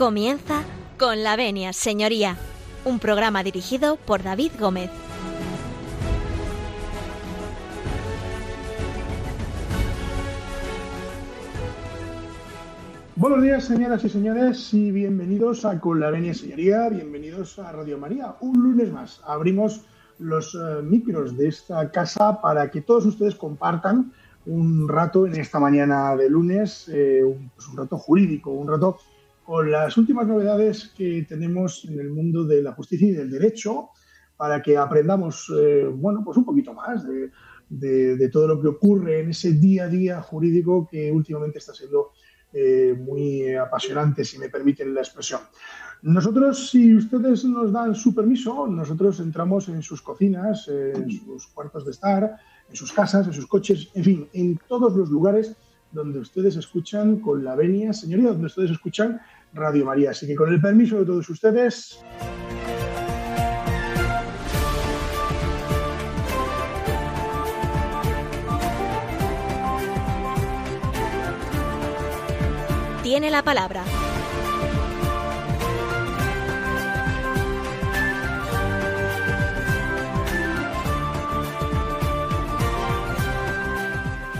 Comienza con la venia, señoría, un programa dirigido por David Gómez. Buenos días, señoras y señores, y bienvenidos a Con la Venia Señoría, bienvenidos a Radio María. Un lunes más abrimos los eh, micros de esta casa para que todos ustedes compartan un rato en esta mañana de lunes, eh, pues un rato jurídico, un rato con las últimas novedades que tenemos en el mundo de la justicia y del derecho, para que aprendamos, eh, bueno, pues un poquito más de, todo lo que ocurre en ese día a día jurídico que últimamente está siendo eh, muy apasionante, si me permiten la expresión. Nosotros, si ustedes nos dan su permiso, nosotros entramos en sus cocinas, en sus cuartos de estar, en sus casas, en sus coches, en fin, en todos los lugares donde ustedes escuchan con la venia, señoría, donde ustedes escuchan Radio María. Así que con el permiso de todos ustedes. Tiene la palabra.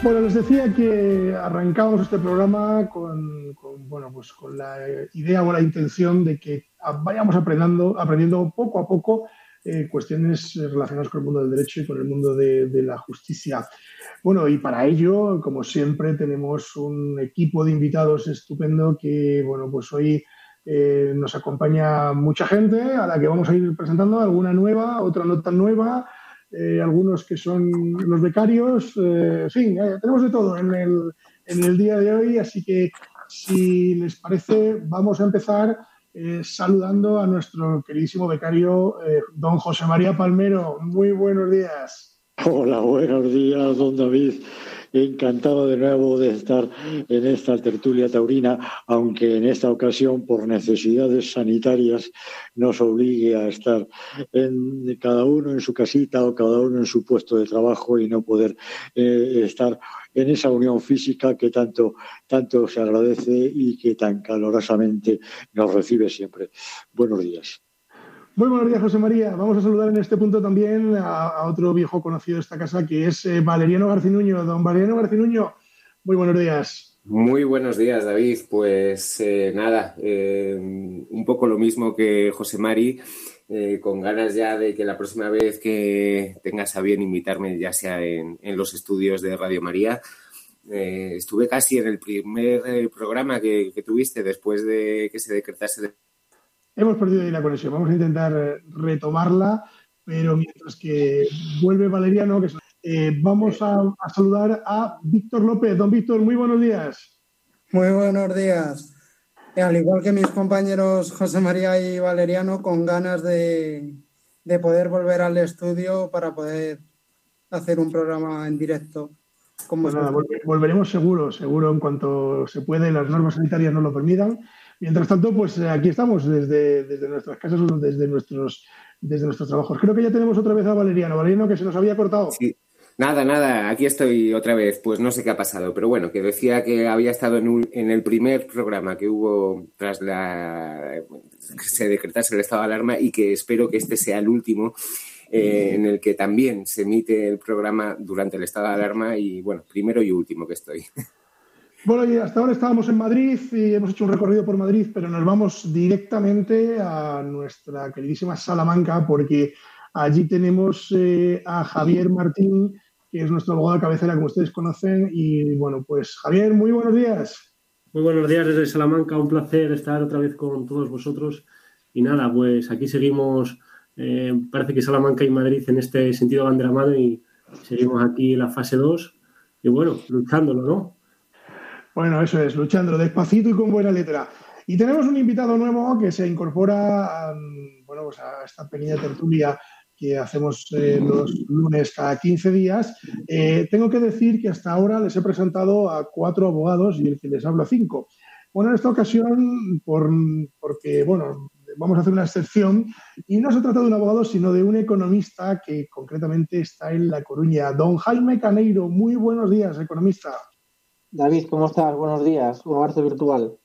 Bueno, les decía que arrancamos este programa con, bueno, pues con la idea o la intención de que vayamos aprendiendo, aprendiendo poco a poco eh, cuestiones relacionadas con el mundo del derecho y con el mundo de, de, la justicia. Bueno, y para ello, como siempre, tenemos un equipo de invitados estupendo que, bueno, pues hoy eh, nos acompaña mucha gente a la que vamos a ir presentando, alguna nueva, otra no tan nueva eh, algunos que son los becarios, eh, en fin, eh, tenemos de todo en el, en el, día de hoy, así que si les parece, vamos a empezar saludando a nuestro queridísimo becario, don José María Palmero. Muy buenos días. Hola, buenos días, don David. Encantado de nuevo de estar en esta tertulia taurina, aunque en esta ocasión por necesidades sanitarias nos obligue a estar en, cada uno en su casita o cada uno en su puesto de trabajo y no poder eh, estar en esa unión física que tanto, tanto se agradece y que tan calorosamente nos recibe siempre. Buenos días. Muy buenos días, José María. Vamos a saludar en este punto también a, otro viejo conocido de esta casa, que es eh, Valeriano Garcinuño. Don Valeriano Garcinuño, muy buenos días. Muy buenos días, David. Pues eh, nada, eh, un poco lo mismo que José Mari, eh, con ganas ya de que la próxima vez que tengas a bien invitarme, ya sea en, en los estudios de Radio María, estuve casi en el primer programa que, que tuviste después de que se decretase hemos perdido ahí la conexión. Vamos a intentar retomarla, pero mientras que vuelve Valeriano, que eh, vamos a, a, saludar a Víctor López. Don Víctor, muy buenos días. Muy buenos días. Al igual que mis compañeros José María y Valeriano, con ganas de, de poder volver al estudio para poder hacer un programa en directo. Pues nada, volveremos seguro, seguro en cuanto se puede, las normas sanitarias nos lo permitan. Mientras tanto, pues aquí estamos desde, desde nuestras casas, desde nuestros, desde nuestros trabajos. Creo que ya tenemos otra vez a Valeriano. Valeriano, que se nos había cortado. Sí. Nada, nada, aquí estoy otra vez. Pues no sé qué ha pasado, pero bueno, que decía que había estado en el primer programa que hubo tras la que se decretase el estado de alarma y que espero que este sea el último eh, en el que también se emite el programa durante el estado de alarma y bueno, primero y último que estoy. Bueno, y hasta ahora estábamos en Madrid y hemos hecho un recorrido por Madrid, pero nos vamos directamente a nuestra queridísima Salamanca porque allí tenemos eh, a Javier Martín, que es nuestro abogado de cabecera, como ustedes conocen. Y bueno, pues Javier, muy buenos días. Muy buenos días desde Salamanca, un placer estar otra vez con todos vosotros. Y nada, pues aquí seguimos, eh, parece que Salamanca y Madrid en este sentido van de la mano y seguimos aquí en la fase 2 y bueno, luchándolo, ¿no? Bueno, eso es, luchando despacito y con buena letra. Y tenemos un invitado nuevo que se incorpora a, bueno, pues a esta pequeña tertulia que hacemos eh, los lunes cada 15 días. Eh, tengo que decir que hasta ahora les he presentado a cuatro abogados y el que les hablo a cinco. Bueno, en esta ocasión, por, porque, bueno, vamos a hacer una excepción y no se trata de un abogado, sino de un economista que concretamente está en La Coruña. Don Jaime Caneiro, muy buenos días, economista. David, ¿cómo estás? Buenos días. Un abrazo virtual.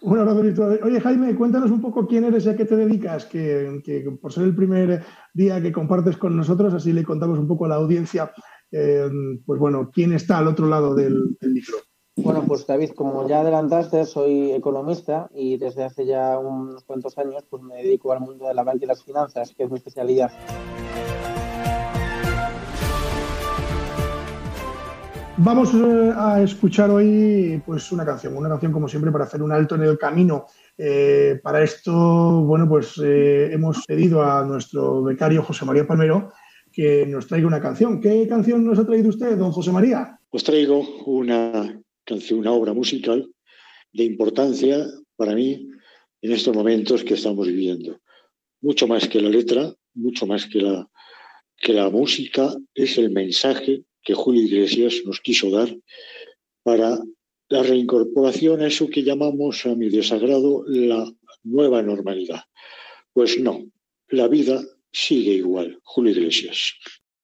Un abrazo virtual. Oye, Jaime, cuéntanos un poco quién eres y a qué te dedicas, que, por ser el primer día que compartes con nosotros, así le contamos un poco a la audiencia, eh, pues bueno, quién está al otro lado del, del micro. Bueno, pues David, como ya adelantaste, soy economista y desde hace ya unos cuantos años pues me dedico al mundo de la banca y las finanzas, que es mi especialidad. Vamos eh, a escuchar hoy pues una canción, una canción como siempre para hacer un alto en el camino. Eh, para esto, bueno, pues eh, hemos pedido a nuestro becario José María Palmero que nos traiga una canción. ¿Qué canción nos ha traído usted, don José María? Os traigo una canción, una obra musical de importancia para mí en estos momentos que estamos viviendo. Mucho más que la letra, mucho más que la, que la música, es el mensaje que Julio Iglesias nos quiso dar para la reincorporación a eso que llamamos a mi desagrado la nueva normalidad. Pues no, la vida sigue igual. Julio Iglesias.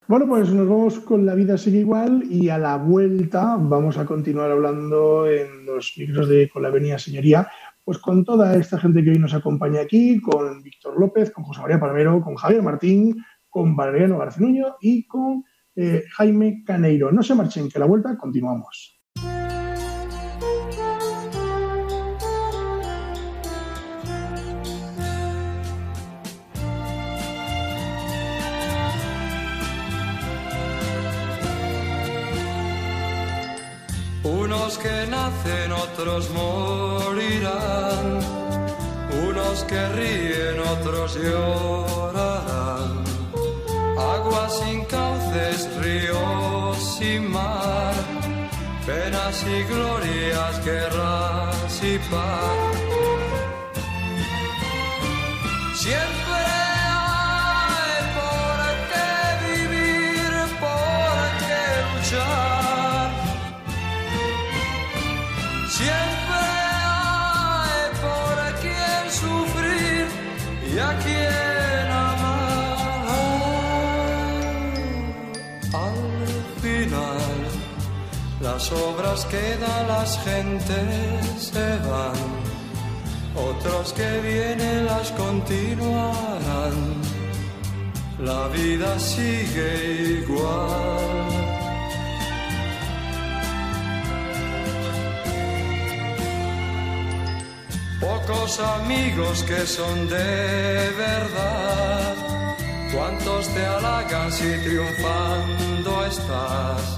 Bueno, pues nos vamos con La vida sigue igual y a la vuelta vamos a continuar hablando en los micros de Con la Avenida Señoría, pues con toda esta gente que hoy nos acompaña aquí, con Víctor López, con José María Palmero, con Javier Martín, con Valeriano Garcinuño y con eh, Jaime Caneiro. No se marchen, que la vuelta continuamos. Unos que nacen, otros morirán. Unos que ríen, otros llorarán. Penas y glorias, guerras y paz. Obras quedan, las gentes se van, otros que vienen las continuarán. La vida sigue igual. Pocos amigos que son de verdad, cuántos te halagan si triunfando estás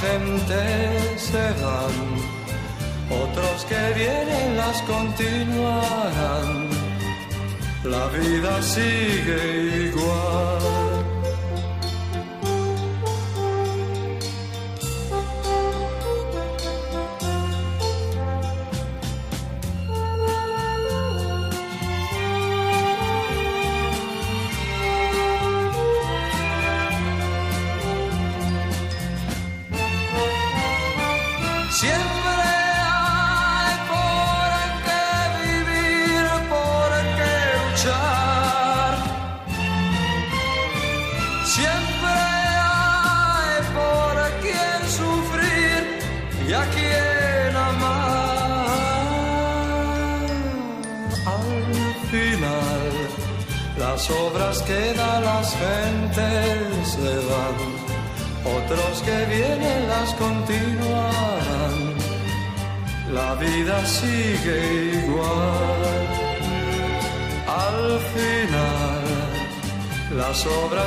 Gentes se van, otros que vienen las continuarán. La vida sigue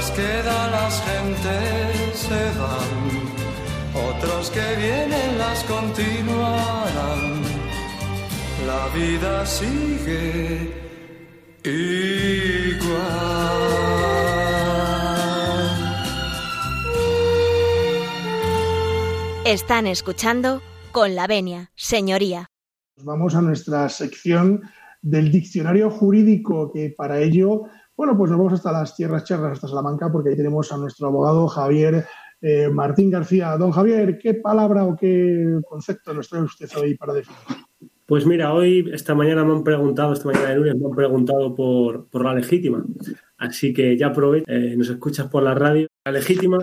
las obras quedan, las gentes se van, otros que vienen las continuarán. La vida sigue igual. Están escuchando con la venia, señoría. Vamos a nuestra sección del diccionario jurídico, que para ello, bueno, pues nos vamos hasta las tierras charras, hasta Salamanca, porque ahí tenemos a nuestro abogado Javier eh, Martín García. Don Javier, ¿qué palabra o qué concepto nos trae usted hoy para definir? Pues mira, hoy, esta mañana me han preguntado, esta mañana de lunes me han preguntado por, por la legítima. Así que ya aprovecho, eh, nos escuchas por la radio. La legítima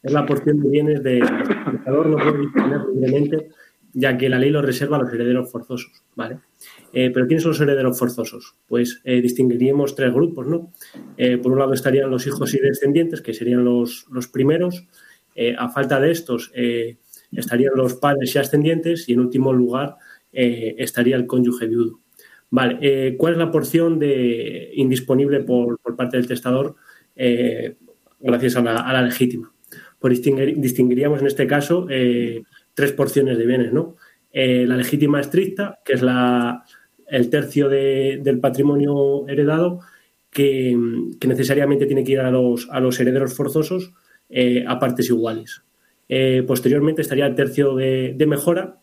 es la porción de bienes espectador, no puede disponer libremente, ya que la ley lo reserva a los herederos forzosos, ¿vale? Eh, pero ¿quiénes son los herederos forzosos? Pues eh, distinguiríamos tres grupos, ¿no? Eh, por un lado estarían los hijos y descendientes, que serían los, los primeros. a falta de estos estarían los padres y ascendientes y en último lugar estaría el cónyuge viudo. ¿cuál es la porción de indisponible por, por parte del testador gracias a la, legítima? pues distinguiríamos en este caso tres porciones de bienes, ¿no? Eh, la legítima estricta, que es la, el tercio del patrimonio heredado, que, necesariamente tiene que ir a los, a los herederos forzosos eh, a partes iguales. posteriormente estaría el tercio de, mejora,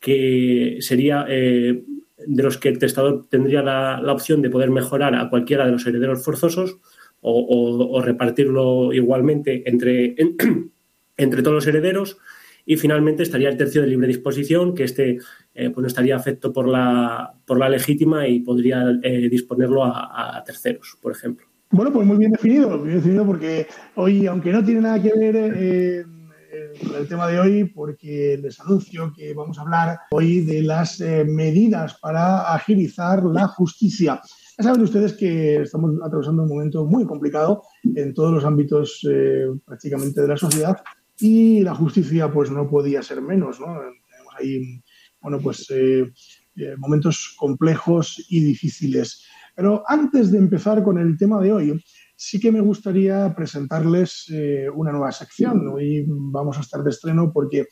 que sería de los que el testador tendría la, la, opción de poder mejorar a cualquiera de los herederos forzosos o, repartirlo igualmente entre, entre todos los herederos. Y finalmente estaría el tercio de libre disposición, que este eh, pues no estaría afecto por la, por la legítima y podría eh, disponerlo a, terceros, por ejemplo. Bueno, pues muy bien definido, muy bien definido porque hoy, aunque no tiene nada que ver eh, el tema de hoy, porque les anuncio que vamos a hablar hoy de las medidas para agilizar la justicia. Ya saben ustedes que estamos atravesando un momento muy complicado en todos los ámbitos eh, prácticamente de la sociedad y la justicia pues no podía ser menos, ¿no? Tenemos ahí, bueno, pues eh, eh, momentos complejos y difíciles. Pero antes de empezar con el tema de hoy, sí que me gustaría presentarles una nueva sección. Hoy vamos a estar de estreno porque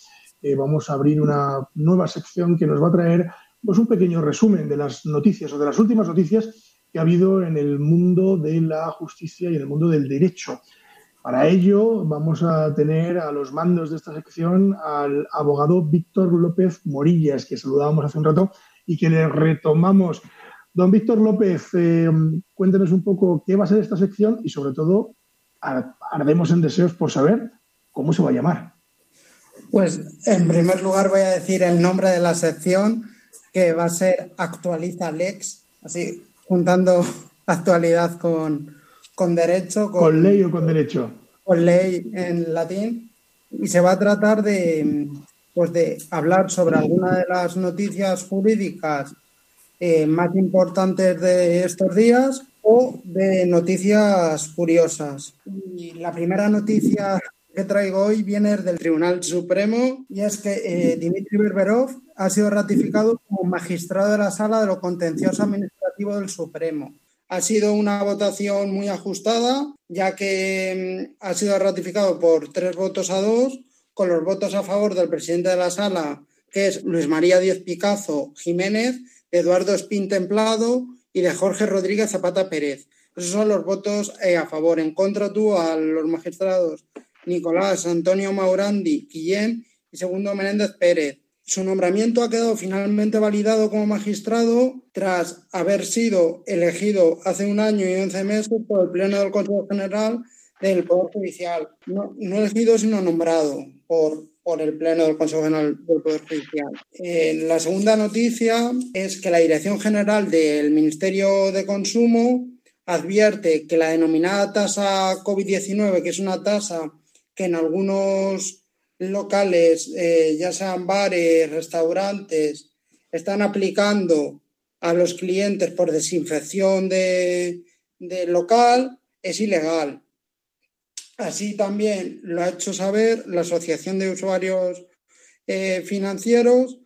vamos a abrir una nueva sección que nos va a traer pues un pequeño resumen de las noticias o de las últimas noticias que ha habido en el mundo de la justicia y en el mundo del derecho. Para ello vamos a tener a los mandos de esta sección al abogado Víctor López Morillas, que saludábamos hace un rato y que le retomamos. Don Víctor López, eh, cuéntenos un poco qué va a ser esta sección y sobre todo ardemos en deseos por saber cómo se va a llamar. Pues en primer lugar voy a decir el nombre de la sección que va a ser Actualiza Lex, así juntando actualidad con, derecho. Con, ley o con derecho. Con ley en latín. Y se va a tratar de, pues de hablar sobre algunas de las noticias jurídicas eh, más importantes de estos días o de noticias curiosas. Y la primera noticia que traigo hoy viene del Tribunal Supremo y es que eh, Dimitri Berberov ha sido ratificado como magistrado de la Sala de lo Contencioso Administrativo del Supremo. Ha sido una votación muy ajustada, ya que mm, ha sido ratificado por tres votos a dos, con los votos a favor del presidente de la Sala, que es Luis María Díez Picazo Jiménez, Eduardo Espín Templado y de Jorge Rodríguez Zapata Pérez. Esos son los votos eh, a favor. En contra tuvo a los magistrados Nicolás Antonio Maurandi Guillén y segundo Menéndez Pérez. Su nombramiento ha quedado finalmente validado como magistrado tras haber sido elegido hace un año y once meses por el Pleno del Consejo General del Poder Judicial. No, elegido, sino nombrado por, por el Pleno del Consejo General del Poder Judicial. Eh, la segunda noticia es que la Dirección General del Ministerio de Consumo advierte que la denominada tasa COVID-19, que es una tasa que en algunos locales, eh, ya sean bares, restaurantes, están aplicando a los clientes por desinfección de, local, es ilegal. Así también lo ha hecho saber la Asociación de Usuarios eh, Financieros,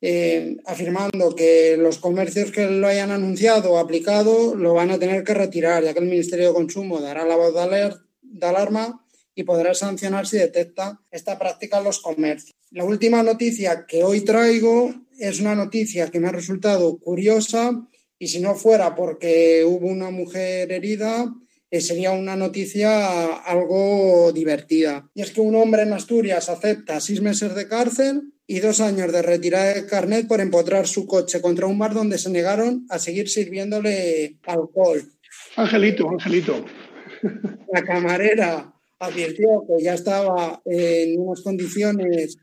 eh, afirmando que los comercios que lo hayan anunciado o aplicado lo van a tener que retirar, ya que el Ministerio de Consumo dará la voz de alarma y podrá sancionar si detecta esta práctica en los comercios. La última noticia que hoy traigo es una noticia que me ha resultado curiosa y si no fuera porque hubo una mujer herida, eh, sería una noticia algo divertida. Y es que un hombre en Asturias acepta seis meses de cárcel y dos años de retirada de carnet por empotrar su coche contra un bar donde se negaron a seguir sirviéndole alcohol. Angelito, Angelito. La camarera advirtió que ya estaba en unas condiciones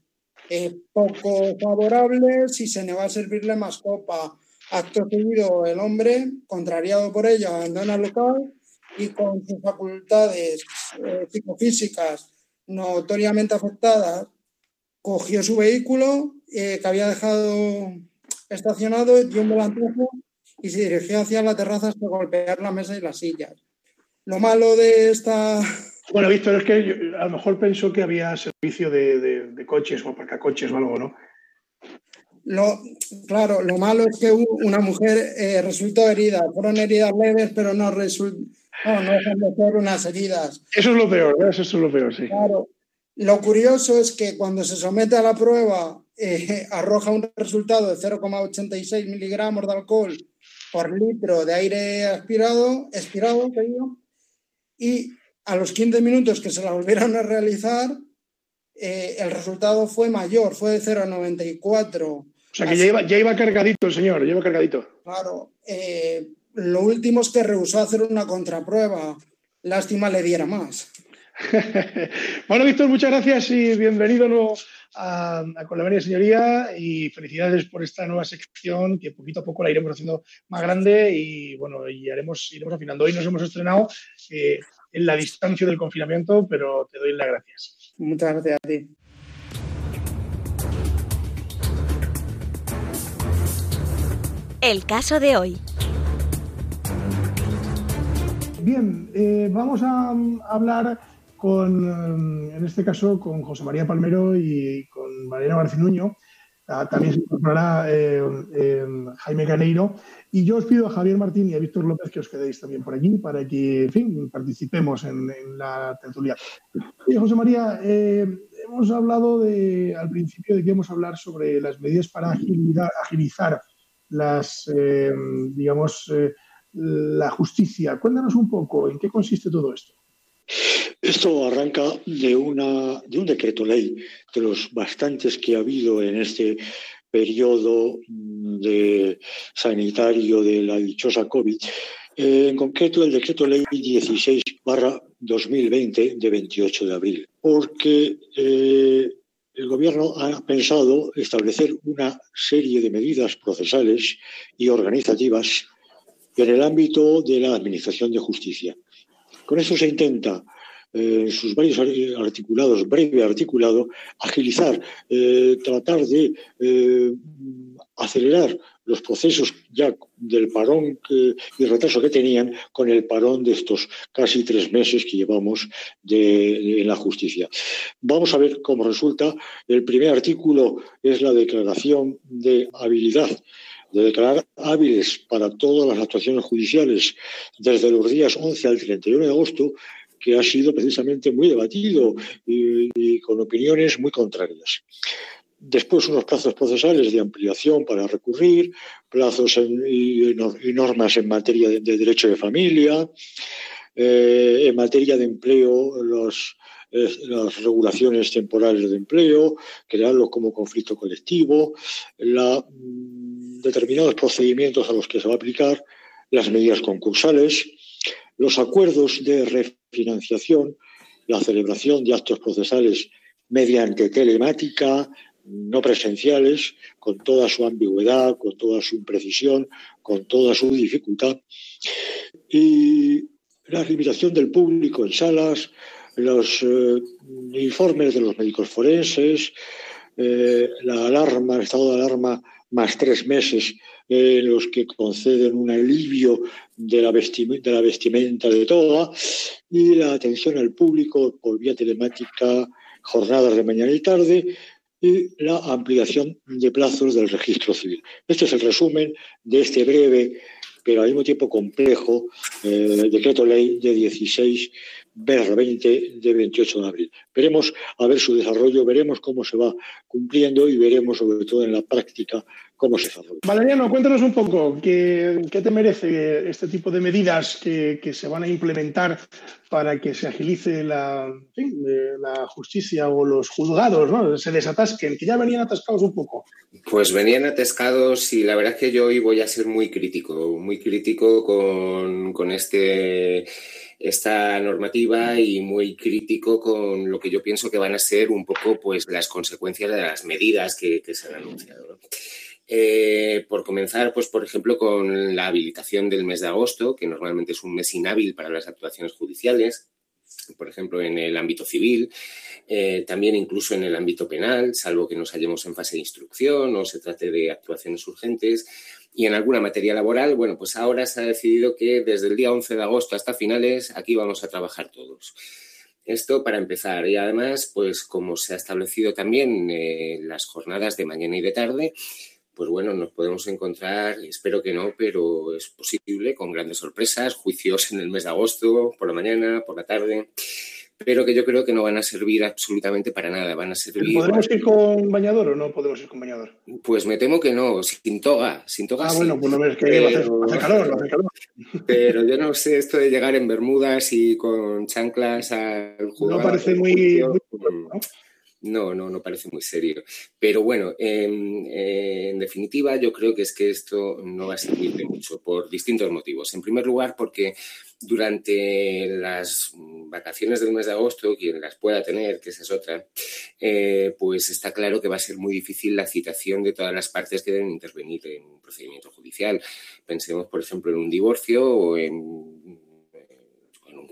eh, poco favorables y se negó a servirle más copa. Acto seguido, el hombre, contrariado por ella, abandona el local y con sus facultades eh, psicofísicas notoriamente afectadas, cogió su vehículo eh, que había dejado estacionado, dio un volantazo y se dirigió hacia la terraza hasta golpear la mesa y las sillas. Lo malo de esta bueno, Víctor, es que a lo mejor pensó que había servicio de, coches o aparcacoches o algo, ¿no? Lo, claro, lo malo es que una mujer eh, resultó herida. Fueron heridas leves, pero no, resultó, no, no dejan de ser unas heridas. Eso es lo peor, ¿ves? Eso es lo peor, sí. Claro. Lo curioso es que cuando se somete a la prueba eh, arroja un resultado de 0,86 miligramos de alcohol por litro de aire aspirado, expirado, y a los 15 minutos que se la volvieron a realizar, eh, el resultado fue mayor, fue de 0,94. O sea que ya iba, ya iba, cargadito el señor, ya iba cargadito. Claro. Eh, lo último es que rehusó hacer una contraprueba. Lástima le diera más. bueno, Víctor, muchas gracias y bienvenido a, a Con la Señoría y felicidades por esta nueva sección que poquito a poco la iremos haciendo más grande y bueno, y haremos, iremos afinando. Hoy nos hemos estrenado eh, en la distancia del confinamiento, pero te doy las gracias. Muchas gracias a ti. El caso de hoy. Bien, eh, vamos a hablar con, en este caso, con José María Palmero y con Mariana Barcinuño. Ah, también se incorporará eh, eh, Jaime Caneiro. Y yo os pido a Javier Martín y a Víctor López que os quedéis también por aquí para que, en fin, participemos en, la tertulia. José María, hemos hablado de, al principio de que íbamos a hablar sobre las medidas para agilizar las, digamos, la justicia. Cuéntanos un poco en qué consiste todo esto. Esto arranca de, una, de un decreto ley, de los bastantes que ha habido en este periodo de sanitario de la dichosa COVID. en concreto, el decreto ley 16 barra 2020 de 28 de abril, porque eh, el Gobierno ha pensado establecer una serie de medidas procesales y organizativas en el ámbito de la Administración de Justicia. Con eso se intenta, eh, en sus varios articulados, breve articulado, agilizar, eh, tratar de eh, acelerar los procesos ya del parón y retraso que tenían con el parón de estos casi tres meses que llevamos en la justicia. Vamos a ver cómo resulta. El primer artículo es la declaración de habilidad de declarar hábiles para todas las actuaciones judiciales desde los días 11 al 31 de agosto, que ha sido precisamente muy debatido y, con opiniones muy contrarias. Después unos plazos procesales de ampliación para recurrir, plazos y, normas en materia de, derecho de familia, eh, en materia de empleo, los, eh, las regulaciones temporales de empleo, crearlo como conflicto colectivo, la determinados procedimientos a los que se va a aplicar, las medidas concursales, los acuerdos de refinanciación, la celebración de actos procesales mediante telemática, no presenciales, con toda su ambigüedad, con toda su imprecisión, con toda su dificultad, y la limitación del público en salas, los eh, informes de los médicos forenses, eh, la alarma, el estado de alarma más tres meses en los que conceden un alivio de la, vestimenta, de la vestimenta de toda y la atención al público por vía telemática, jornadas de mañana y tarde y la ampliación de plazos del registro civil. Este es el resumen de este breve, pero al mismo tiempo complejo, eh, decreto ley de 16 BR20 de 28 de abril. Veremos a ver su desarrollo, veremos cómo se va cumpliendo y veremos sobre todo en la práctica cómo se desarrolla. Valeriano, cuéntanos un poco qué, te merece este tipo de medidas que, se van a implementar para que se agilice la, la justicia o los juzgados, ¿no? se desatasquen, que ya venían atascados un poco. Pues venían atascados y la verdad es que yo hoy voy a ser muy crítico, muy crítico con, con este esta normativa y muy crítico con lo que yo pienso que van a ser un poco pues las consecuencias de las medidas que, se han anunciado. Eh, por comenzar, pues por ejemplo, con la habilitación del mes de agosto, que normalmente es un mes inhábil para las actuaciones judiciales, por ejemplo, en el ámbito civil, eh, también incluso en el ámbito penal, salvo que nos hallemos en fase de instrucción o se trate de actuaciones urgentes, y en alguna materia laboral, bueno, pues ahora se ha decidido que desde el día 11 de agosto hasta finales aquí vamos a trabajar todos. Esto para empezar. Y además, pues como se ha establecido también eh, las jornadas de mañana y de tarde, pues bueno, nos podemos encontrar, espero que no, pero es posible, con grandes sorpresas, juicios en el mes de agosto, por la mañana, por la tarde pero que yo creo que no van a servir absolutamente para nada. Van a servir. ¿Podemos ir con bañador o no podemos ir con bañador? Pues me temo que no, sin toga. Sin toga ah, bueno, pues no ves que pero... hace, calor, hace calor. Pero yo no sé esto de llegar en bermudas y con chanclas al jugador. No parece muy. No, no, no parece muy serio. Pero bueno, en, definitiva, yo creo que es que esto no va a servir de mucho por distintos motivos. En primer lugar, porque durante las vacaciones del mes de agosto, quien las pueda tener, que esa es otra, eh, pues está claro que va a ser muy difícil la citación de todas las partes que deben intervenir en un procedimiento judicial. Pensemos, por ejemplo, en un divorcio o en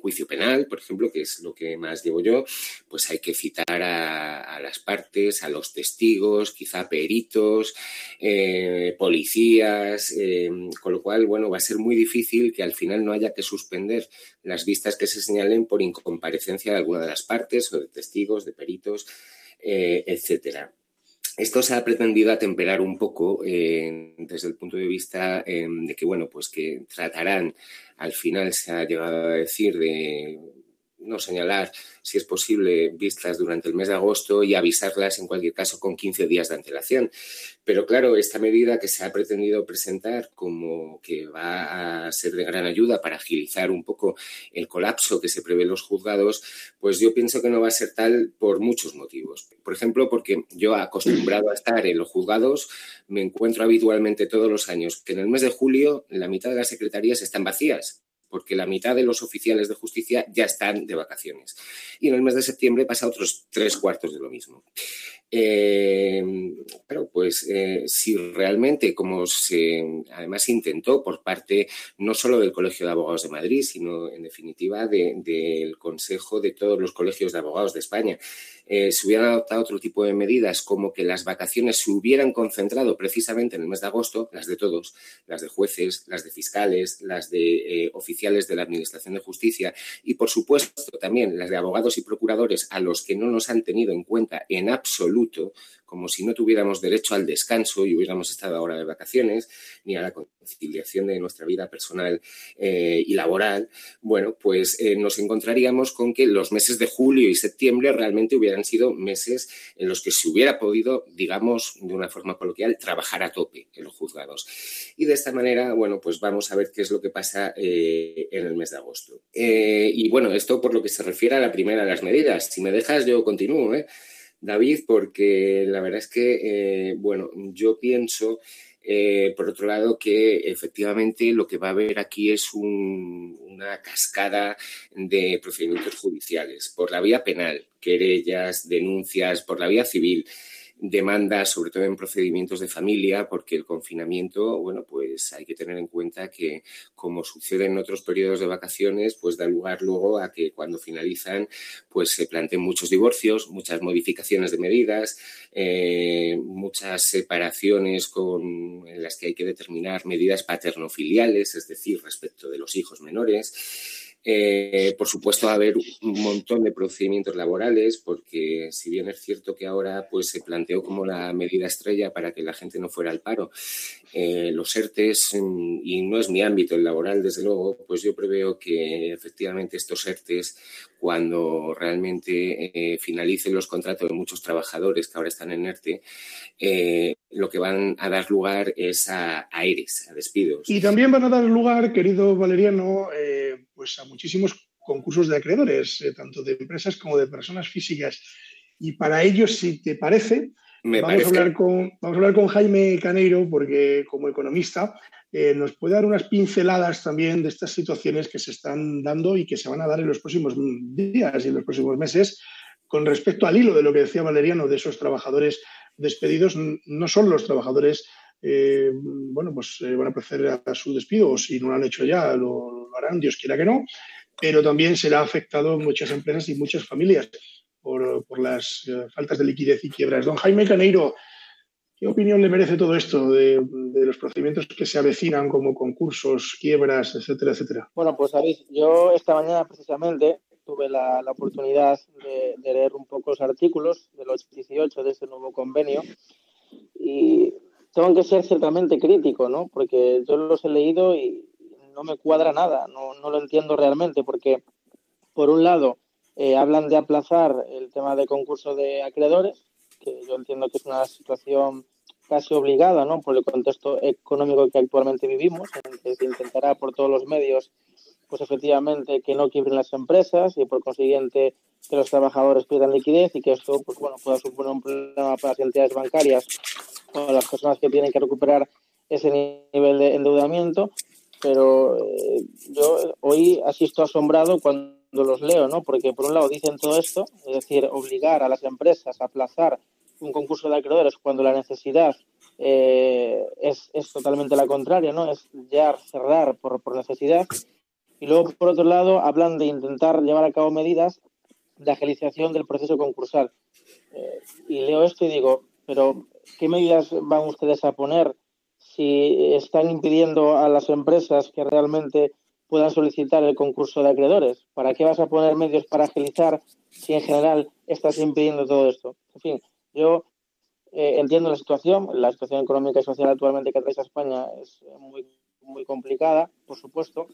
juicio penal, por ejemplo, que es lo que más llevo yo, pues hay que citar a, las partes, a los testigos, quizá peritos, eh, policías, eh, con lo cual, bueno, va a ser muy difícil que al final no haya que suspender las vistas que se señalen por incomparecencia de alguna de las partes o de testigos, de peritos, eh, etcétera. Esto se ha pretendido atemperar un poco desde el punto de vista de que, bueno, pues que tratarán al final se ha llegado a decir de no señalar si es posible vistas durante el mes de agosto y avisarlas en cualquier caso con 15 días de antelación. Pero claro, esta medida que se ha pretendido presentar como que va a ser de gran ayuda para agilizar un poco el colapso que se prevé en los juzgados, pues yo pienso que no va a ser tal por muchos motivos. Por ejemplo, porque yo acostumbrado a estar en los juzgados, me encuentro habitualmente todos los años que en el mes de julio la mitad de las secretarías están vacías porque la mitad de los oficiales de justicia ya están de vacaciones. Y en el mes de septiembre pasa otros tres cuartos de lo mismo. Eh, pues eh, si realmente, como se además intentó por parte no solo del Colegio de Abogados de Madrid, sino en definitiva del Consejo de todos los colegios de abogados de España, eh, se hubieran adoptado otro tipo de medidas, como que las vacaciones se hubieran concentrado precisamente en el mes de agosto, las de todos, las de jueces, las de fiscales, las de eh, oficiales de la Administración de Justicia y, por supuesto, también las de abogados y procuradores a los que no nos han tenido en cuenta en absoluto, como si no tuviéramos derecho al descanso y hubiéramos estado ahora de vacaciones, ni a la conciliación de nuestra vida personal eh, y laboral, bueno, pues eh, nos encontraríamos con que los meses de julio y septiembre realmente hubieran sido meses en los que se hubiera podido, digamos, de una forma coloquial, trabajar a tope en los juzgados. Y de esta manera, bueno, pues vamos a ver qué es lo que pasa eh, en el mes de agosto. y bueno, esto por lo que se refiere a la primera de las medidas. Si me dejas, yo continúo, ¿eh? David, porque la verdad es que, eh, bueno, yo pienso, eh, por otro lado, que efectivamente lo que va a haber aquí es una cascada de procedimientos judiciales por la vía penal, querellas, denuncias, por la vía civil demandas, sobre todo en procedimientos de familia, porque el confinamiento, bueno, pues hay que tener en cuenta que, como sucede en otros periodos de vacaciones, pues da lugar luego a que cuando finalizan, pues se planteen muchos divorcios, muchas modificaciones de medidas, eh, muchas separaciones con, en las que hay que determinar medidas paternofiliales, es decir, respecto de los hijos menores. Eh, por supuesto, va a haber un montón de procedimientos laborales, porque si bien es cierto que ahora pues, se planteó como la medida estrella para que la gente no fuera al paro, eh, los ERTES, mm, y no es mi ámbito el laboral, desde luego, pues yo preveo que efectivamente estos ERTES, cuando realmente eh, finalicen los contratos de muchos trabajadores que ahora están en ERTE, lo que van a dar lugar es a, a ERES, a despidos. Y también van a dar lugar, querido Valeriano, pues a muchísimos concursos de acreedores, eh, tanto de empresas como de personas físicas. Y para ello, si te parece, vamos, a hablar con, vamos a hablar con Jaime Caneiro, porque como economista eh, nos puede dar unas pinceladas también de estas situaciones que se están dando y que se van a dar en los próximos días y en los próximos meses con respecto al hilo de lo que decía Valeriano, de esos trabajadores despedidos, no son los trabajadores eh, bueno, pues van a proceder a, su despido, o si no lo han hecho ya, lo, harán, Dios quiera que no, pero también será afectado muchas empresas y muchas familias por, las eh, faltas de liquidez y quiebras. Don Jaime Caneiro, ¿qué opinión le merece todo esto de, los procedimientos que se avecinan como concursos, quiebras, etcétera, etcétera? Bueno, pues David, yo esta mañana precisamente tuve la, oportunidad de, leer un poco los artículos de los 18 de este nuevo convenio y tengo que ser ciertamente crítico, ¿no? Porque yo los he leído y, no me cuadra nada, no, no lo entiendo realmente, porque por un lado eh, hablan de aplazar el tema de concurso de acreedores, que yo entiendo que es una situación casi obligada, ¿no? Por el contexto económico que actualmente vivimos, en que se intentará por todos los medios, pues efectivamente que no quiebren las empresas y por consiguiente que los trabajadores pierdan liquidez y que esto, pues bueno, pueda suponer un problema para las entidades bancarias o las personas que tienen que recuperar ese nivel de endeudamiento pero eh, yo hoy asisto asombrado cuando los leo, ¿no? Porque por un lado dicen todo esto, es decir, obligar a las empresas a aplazar un concurso de acreedores cuando la necesidad eh, es, es, totalmente la contraria, ¿no? Es ya cerrar por, por, necesidad. Y luego, por otro lado, hablan de intentar llevar a cabo medidas de agilización del proceso concursal. Eh, y leo esto y digo, pero ¿qué medidas van ustedes a poner si están impidiendo a las empresas que realmente puedan solicitar el concurso de acreedores. ¿Para qué vas a poner medios para agilizar si en general estás impidiendo todo esto? En fin, yo eh, entiendo la situación, la situación económica y social actualmente que atraviesa España es muy, muy complicada, por supuesto,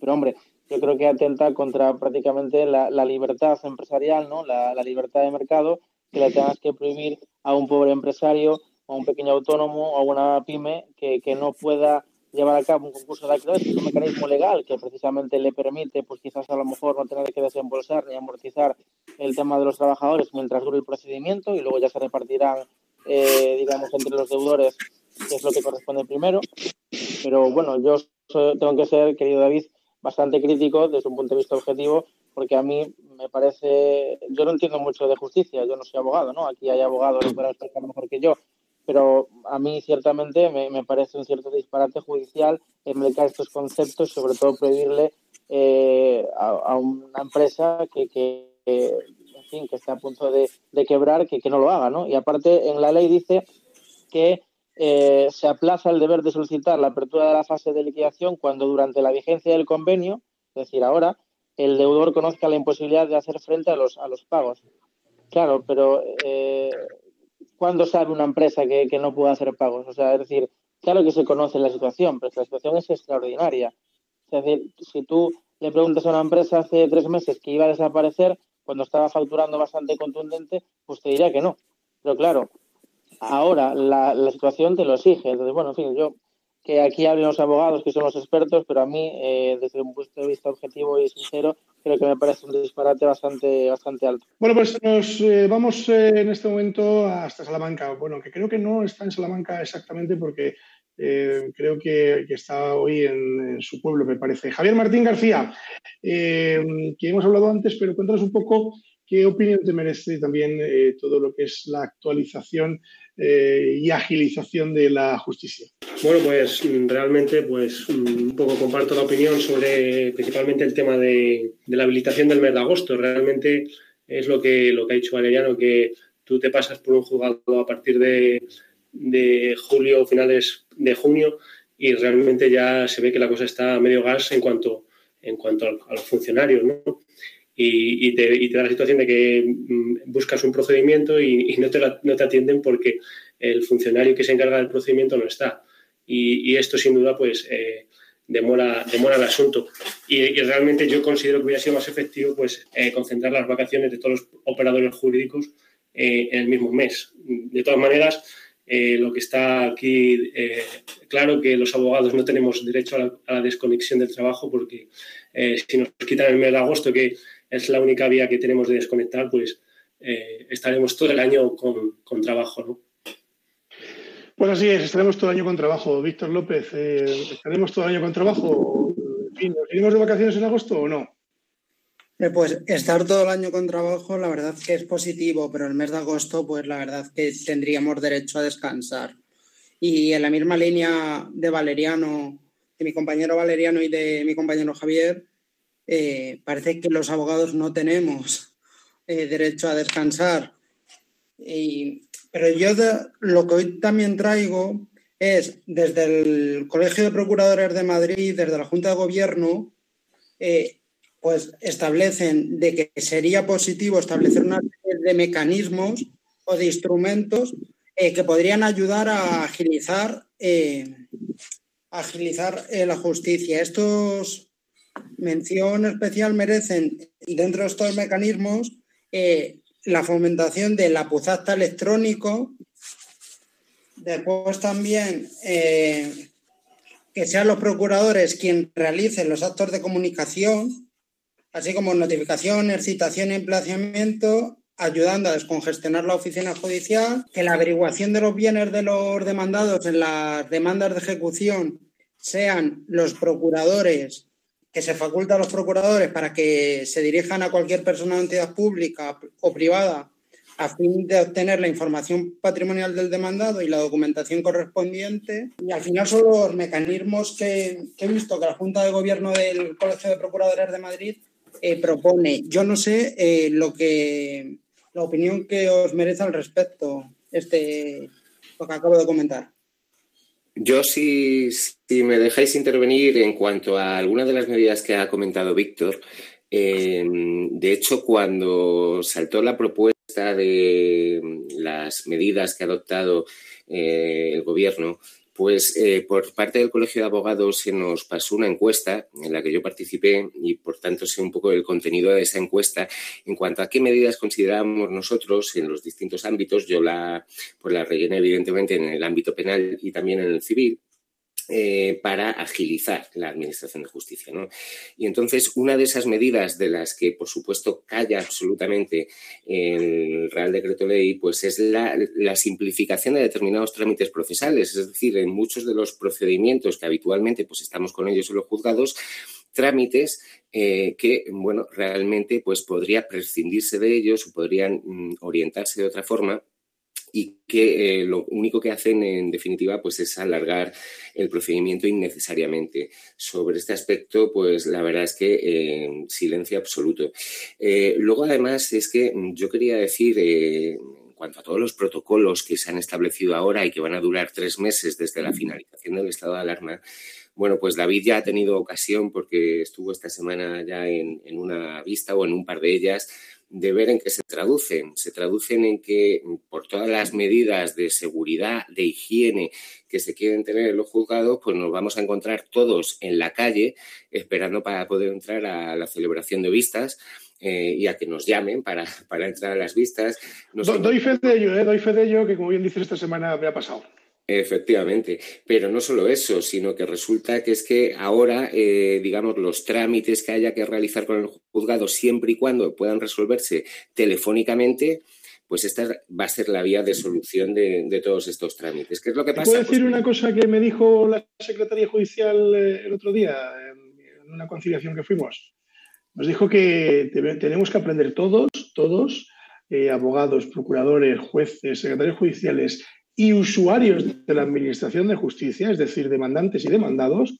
pero hombre, yo creo que atenta contra prácticamente la, libertad empresarial, ¿no? La, la, libertad de mercado, que le tengas que prohibir a un pobre empresario a un pequeño autónomo a una pyme que, que no pueda llevar a cabo un concurso de acreedores, es un mecanismo legal que precisamente le permite, pues quizás a lo mejor no tener que desembolsar ni amortizar el tema de los trabajadores mientras dure el procedimiento y luego ya se repartirán, eh, digamos, entre los deudores, que es lo que corresponde primero. Pero bueno, yo tengo que ser, querido David, bastante crítico desde un punto de vista objetivo, porque a mí me parece, yo no entiendo mucho de justicia, yo no soy abogado, ¿no? Aquí hay abogados que explicar mejor que yo, pero a mí ciertamente me, parece un cierto disparate judicial embarcar estos conceptos, sobre todo prohibirle eh, a, una empresa que, que, en fin, que está a punto de, quebrar, que, que, no lo haga, ¿no? Y aparte, en la ley dice que eh, se aplaza el deber de solicitar la apertura de la fase de liquidación cuando durante la vigencia del convenio, es decir, ahora, el deudor conozca la imposibilidad de hacer frente a los, a los pagos. Claro, pero eh, ¿cuándo sabe una empresa que, no puede hacer pagos? O sea, es decir, claro que se conoce la situación, pero la situación es extraordinaria. Es decir, si tú le preguntas a una empresa hace tres meses que iba a desaparecer, cuando estaba facturando bastante contundente, pues te diría que no. Pero claro, ahora la, la situación te lo exige. Entonces, bueno, en fin, yo que aquí hablen los abogados que son los expertos, pero a mí, eh, desde un punto de vista objetivo y sincero, creo que me parece un disparate bastante, bastante alto. Bueno, pues nos eh, vamos eh, en este momento hasta Salamanca. Bueno, que creo que no está en Salamanca exactamente porque creo que, está hoy en, su pueblo, me parece. Javier Martín García, que hemos hablado antes, pero cuéntanos un poco qué opinión te merece también todo lo que es la actualización y agilización de la justicia. Bueno, pues realmente pues un poco comparto la opinión sobre principalmente el tema de, la habilitación del mes de agosto. Realmente es lo que, lo que ha dicho Valeriano, que tú te pasas por un juzgado a partir de, de julio, finales de junio, y realmente ya se ve que la cosa está a medio gas en cuanto, en cuanto a, los funcionarios, ¿no? Y, te, da la situación de que mm, buscas un procedimiento y, no, te no, te atienden porque el funcionario que se encarga del procedimiento no está. Y, esto, sin duda, pues eh, demora, demora el asunto. Y, realmente yo considero que hubiera sido más efectivo pues, eh, concentrar las vacaciones de todos los operadores jurídicos eh, en el mismo mes. De todas maneras, eh, lo que está aquí eh, claro que los abogados no tenemos derecho a la, desconexión del trabajo porque si nos quitan el mes de agosto, que es la única vía que tenemos de desconectar, pues estaremos todo el año con, trabajo, ¿no? Pues así es, estaremos todo el año con trabajo. Víctor López, ¿estaremos todo el año con trabajo? ¿nos iremos de vacaciones en agosto o no? Eh, pues estar todo el año con trabajo, la verdad que es positivo, pero el mes de agosto, pues la verdad que tendríamos derecho a descansar. Y en la misma línea de Valeriano, de mi compañero Valeriano y de mi compañero Javier, eh, parece que los abogados no tenemos eh, derecho a descansar. pero yo lo que hoy también traigo es desde el Colegio de Procuradores de Madrid, desde la Junta de Gobierno, pues establecen de que sería positivo establecer una serie de mecanismos o de instrumentos eh, que podrían ayudar a agilizar, eh, agilizar eh, la justicia. Estos mención especial merecen dentro de estos mecanismos la fomentación del apuzacta electrónico, después también que sean los procuradores quienes realicen los actos de comunicación, así como notificaciones, citación y emplazamiento, ayudando a descongestionar la oficina judicial, que la averiguación de los bienes de los demandados en las demandas de ejecución sean los procuradores, que se faculta a los procuradores para que se dirijan a cualquier persona o entidad pública o privada a fin de obtener la información patrimonial del demandado y la documentación correspondiente. Y al final son los mecanismos que, he visto que la Junta de Gobierno del Colegio de Procuradores de Madrid eh, propone. Yo no sé eh, lo que la opinión que os merece al respecto este lo que acabo de comentar. Yo si, si me dejáis intervenir en cuanto a algunas de las medidas que ha comentado Víctor, eh, de hecho cuando saltó la propuesta de las medidas que ha adoptado el gobierno pues eh, por parte del Colegio de Abogados se nos pasó una encuesta en la que yo participé y por tanto sé un poco el contenido de esa encuesta en cuanto a qué medidas consideramos nosotros en los distintos ámbitos. Yo la, pues la rellené evidentemente en el ámbito penal y también en el civil eh, para agilizar la administración de justicia. Y entonces, una de esas medidas de las que, por supuesto, calla absolutamente el Real Decreto Ley, pues es la, simplificación de determinados trámites procesales. Es decir, en muchos de los procedimientos que habitualmente pues, estamos con ellos en los juzgados, trámites eh, que, bueno, realmente pues podría prescindirse de ellos o podrían mm, orientarse de otra forma y que eh, lo único que hacen en definitiva pues es alargar el procedimiento innecesariamente. Sobre este aspecto, pues la verdad es que eh, silencio absoluto. Eh, luego, además, es que yo quería decir en cuanto a todos los protocolos que se han establecido ahora y que van a durar tres meses desde la finalización del estado de alarma, bueno, pues David ya ha tenido ocasión, porque estuvo esta semana ya en, en una vista o en un par de ellas, de ver en qué se traducen. Se traducen en que por todas las medidas de seguridad, de higiene que se quieren tener en los juzgados, pues nos vamos a encontrar todos en la calle esperando para poder entrar a la celebración de vistas. Eh, y a que nos llamen para, entrar a las vistas. doy fe de ello, ¿eh? doy fe de ello, que como bien dices, esta semana me ha pasado. Efectivamente, pero no solo eso, sino que resulta que es que ahora, eh, digamos, los trámites que haya que realizar con el juzgado, siempre y cuando puedan resolverse telefónicamente, pues esta va a ser la vía de solución de, todos estos trámites. ¿Qué es lo que pasa? ¿Puedo decir una cosa que me dijo la Secretaría Judicial eh, el otro día, en una conciliación que fuimos? Nos dijo que tenemos que aprender todos, todos, eh, abogados, procuradores, jueces, secretarios judiciales, y usuarios de la Administración de Justicia, es decir, demandantes y demandados,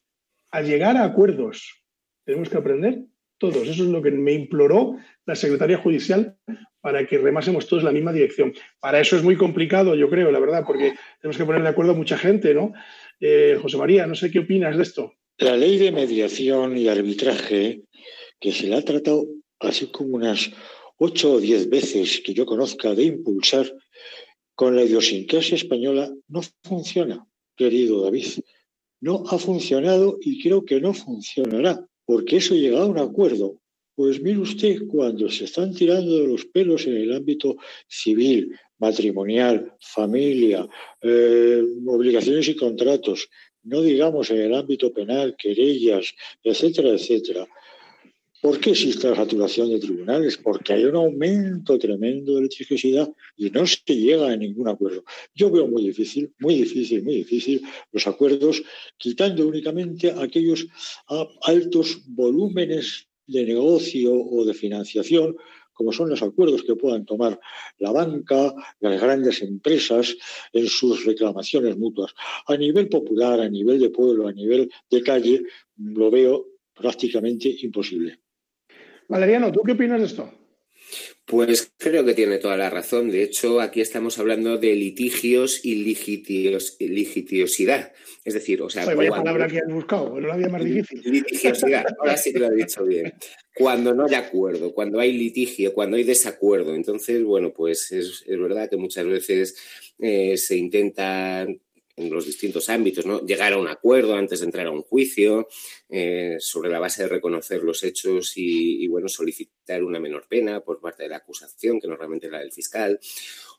a llegar a acuerdos. Tenemos que aprender todos. Eso es lo que me imploró la Secretaría Judicial para que remásemos todos la misma dirección. Para eso es muy complicado, yo creo, la verdad, porque tenemos que poner de acuerdo a mucha gente, ¿no? Eh, José María, no sé qué opinas de esto. La ley de mediación y arbitraje, que se la ha tratado así como unas ocho o diez veces que yo conozca de impulsar, con la idiosincrasia española no funciona, querido David. No ha funcionado y creo que no funcionará, porque eso llega a un acuerdo. Pues mire usted, cuando se están tirando de los pelos en el ámbito civil, matrimonial, familia, eh, obligaciones y contratos, no digamos en el ámbito penal, querellas, etcétera, etcétera. ¿Por qué existe la saturación de tribunales? Porque hay un aumento tremendo de litigiosidad y no se llega a ningún acuerdo. Yo veo muy difícil, muy difícil, muy difícil los acuerdos, quitando únicamente aquellos altos volúmenes de negocio o de financiación como son los acuerdos que puedan tomar la banca, las grandes empresas en sus reclamaciones mutuas. A nivel popular, a nivel de pueblo, a nivel de calle, lo veo prácticamente imposible. Valeriano, ¿tú qué opinas de esto? Pues creo que tiene toda la razón. De hecho, aquí estamos hablando de litigios y litigiosidad. Es decir, o sea. vaya palabra que has buscado, no la había más difícil. Litigiosidad, ahora sí que lo has dicho bien. Cuando no hay acuerdo, cuando hay litigio, cuando hay desacuerdo. Entonces, bueno, pues es, verdad que muchas veces eh, se intenta en los distintos ámbitos, ¿no? Llegar a un acuerdo antes de entrar a un juicio, eh, sobre la base de reconocer los hechos y, bueno, solicitar una menor pena por parte de la acusación, que normalmente es la del fiscal,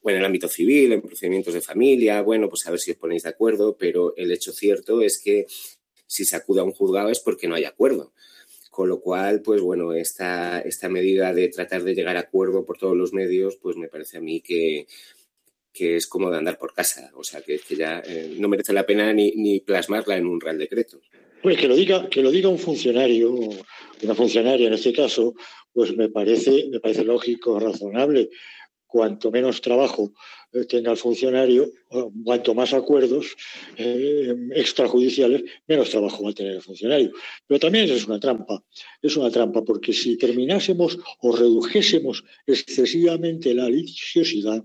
o en el ámbito civil, en procedimientos de familia, bueno, pues a ver si os ponéis de acuerdo, pero el hecho cierto es que si se acude a un juzgado es porque no hay acuerdo. Con lo cual, pues bueno, esta, esta medida de tratar de llegar a acuerdo por todos los medios, pues me parece a mí que, que es como de andar por casa. O sea, que, que ya eh, no merece la pena ni, ni, plasmarla en un Real Decreto. Pues que lo diga, que lo diga un funcionario, una funcionaria en este caso, pues me parece, me parece lógico, razonable. Cuanto menos trabajo eh, tenga el funcionario, cuanto más acuerdos eh, extrajudiciales, menos trabajo va a tener el funcionario. Pero también es una trampa, es una trampa, porque si terminásemos o redujésemos excesivamente la litigiosidad,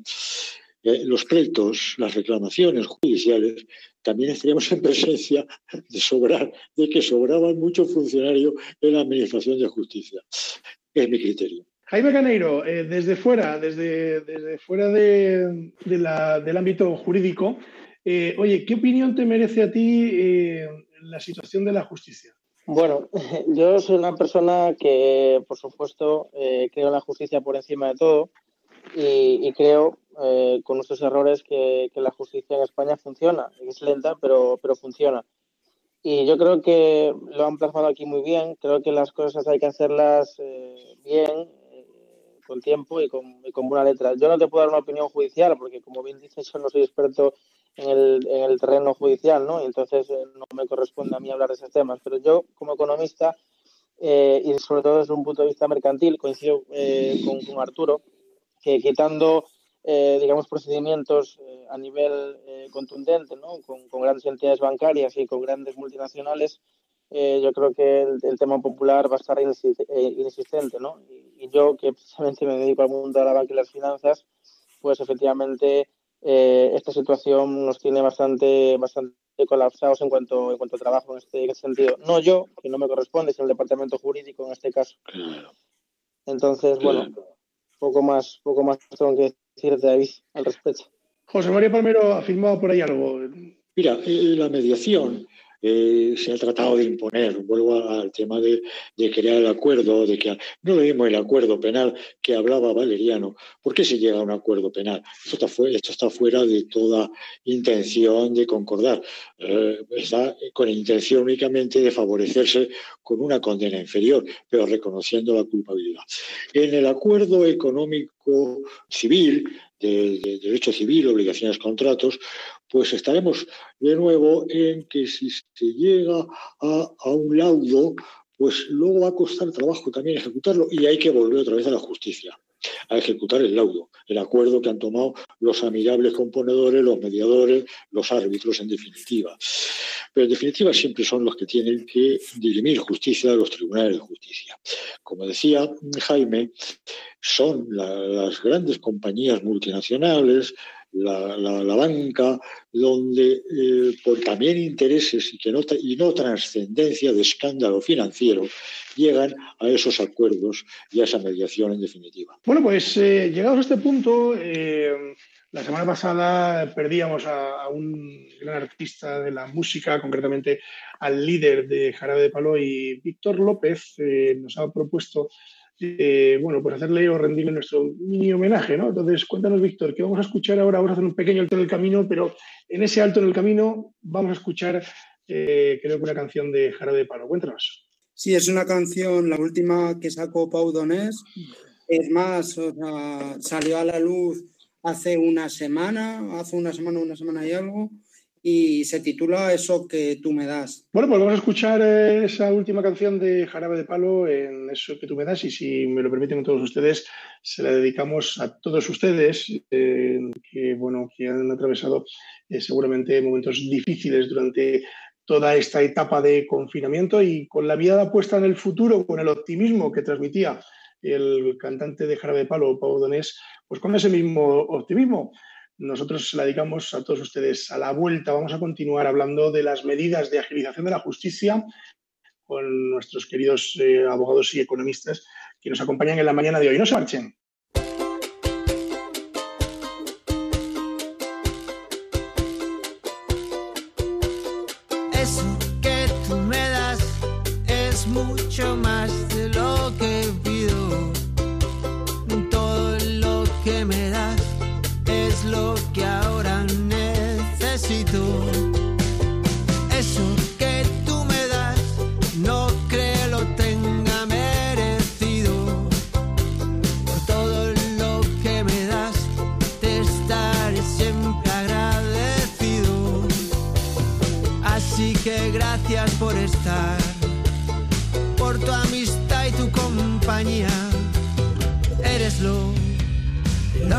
eh, los pleitos, las reclamaciones judiciales, también estaríamos en presencia de sobrar, de que sobraban muchos funcionarios en la Administración de Justicia. Es mi criterio. Jaime Caneiro, eh, desde fuera, desde, desde fuera de, del ámbito jurídico, eh, oye, ¿qué opinión te merece a ti la situación de la justicia? Bueno, yo soy una persona que, por supuesto, creo en la justicia por encima de todo y, creo, eh, con nuestros errores, que, la justicia en España funciona. Es lenta, pero, pero funciona. Y yo creo que lo han plasmado aquí muy bien. Creo que las cosas hay que hacerlas eh, bien, eh, con tiempo y con, con, buena letra. Yo no te puedo dar una opinión judicial, porque como bien dices, yo no soy experto en el, en el terreno judicial, ¿no? Y entonces no me corresponde a mí hablar de esos temas. Pero yo, como economista, y sobre todo desde un punto de vista mercantil, coincido con, con Arturo, que quitando, eh, digamos, procedimientos eh, a nivel eh, contundente, ¿no? Con, grandes entidades bancarias y con grandes multinacionales, yo creo que el, tema popular va a estar inexistente, ¿no? Y, yo, que precisamente me dedico al mundo de la banca y las finanzas, pues efectivamente esta situación nos tiene bastante, bastante colapsados en cuanto, en cuanto a trabajo en este, sentido. No yo, que no me corresponde, sino el departamento jurídico en este caso. Entonces, bueno, poco más, poco más tengo que decirte, David, al respecto. José María Palmero ha firmado por ahí algo. Mira, eh, la mediación eh, se ha tratado de imponer. Vuelvo al tema de, crear el acuerdo, de que no lo mismo el acuerdo penal que hablaba Valeriano. ¿Por qué se llega a un acuerdo penal? Esto está, fuera de toda intención de concordar. Eh, está con intención únicamente de favorecerse con una condena inferior, pero reconociendo la culpabilidad. En el acuerdo económico civil, de, derecho civil, obligaciones, contratos, pues estaremos de nuevo en que si se llega a, un laudo, pues luego va a costar trabajo también ejecutarlo y hay que volver otra vez a la justicia a ejecutar el laudo, el acuerdo que han tomado los amigables componedores, los mediadores, los árbitros, en definitiva. Pero en definitiva siempre son los que tienen que dirimir justicia de los tribunales de justicia. Como decía Jaime, son las grandes compañías multinacionales, la, banca, donde eh, por también intereses y, que no, y no trascendencia de escándalo financiero, llegan a esos acuerdos y a esa mediación en definitiva. Bueno, pues eh, llegados a este punto, eh, la semana pasada perdíamos a, un gran artista de la música, concretamente al líder de Jarabe de Palo y Víctor López nos ha propuesto eh, bueno, pues hacerle o rendirle nuestro mini homenaje, ¿no? Entonces, cuéntanos, Víctor, ¿qué vamos a escuchar ahora? Vamos a hacer un pequeño alto en el camino, pero en ese alto en el camino vamos a escuchar, eh, creo que una canción de Jarabe de Palo. Cuéntanos. Sí, es una canción, la última que sacó Pau Donés. Es más, salió a la luz hace una semana, hace una semana, una semana y algo y se titula Eso que tú me das. Bueno, pues vamos a escuchar eh, esa última canción de Jarabe de Palo en Eso que tú me das y si me lo permiten todos ustedes, se la dedicamos a todos ustedes eh, que, bueno, que han atravesado eh, seguramente momentos difíciles durante toda esta etapa de confinamiento y con la mirada puesta en el futuro, con el optimismo que transmitía el cantante de Jarabe de Palo, Pau Donés, pues con ese mismo optimismo nosotros la dedicamos a todos ustedes. A la vuelta vamos a continuar hablando de las medidas de agilización de la justicia con nuestros queridos eh, abogados y economistas que nos acompañan en la mañana de hoy. No se marchen.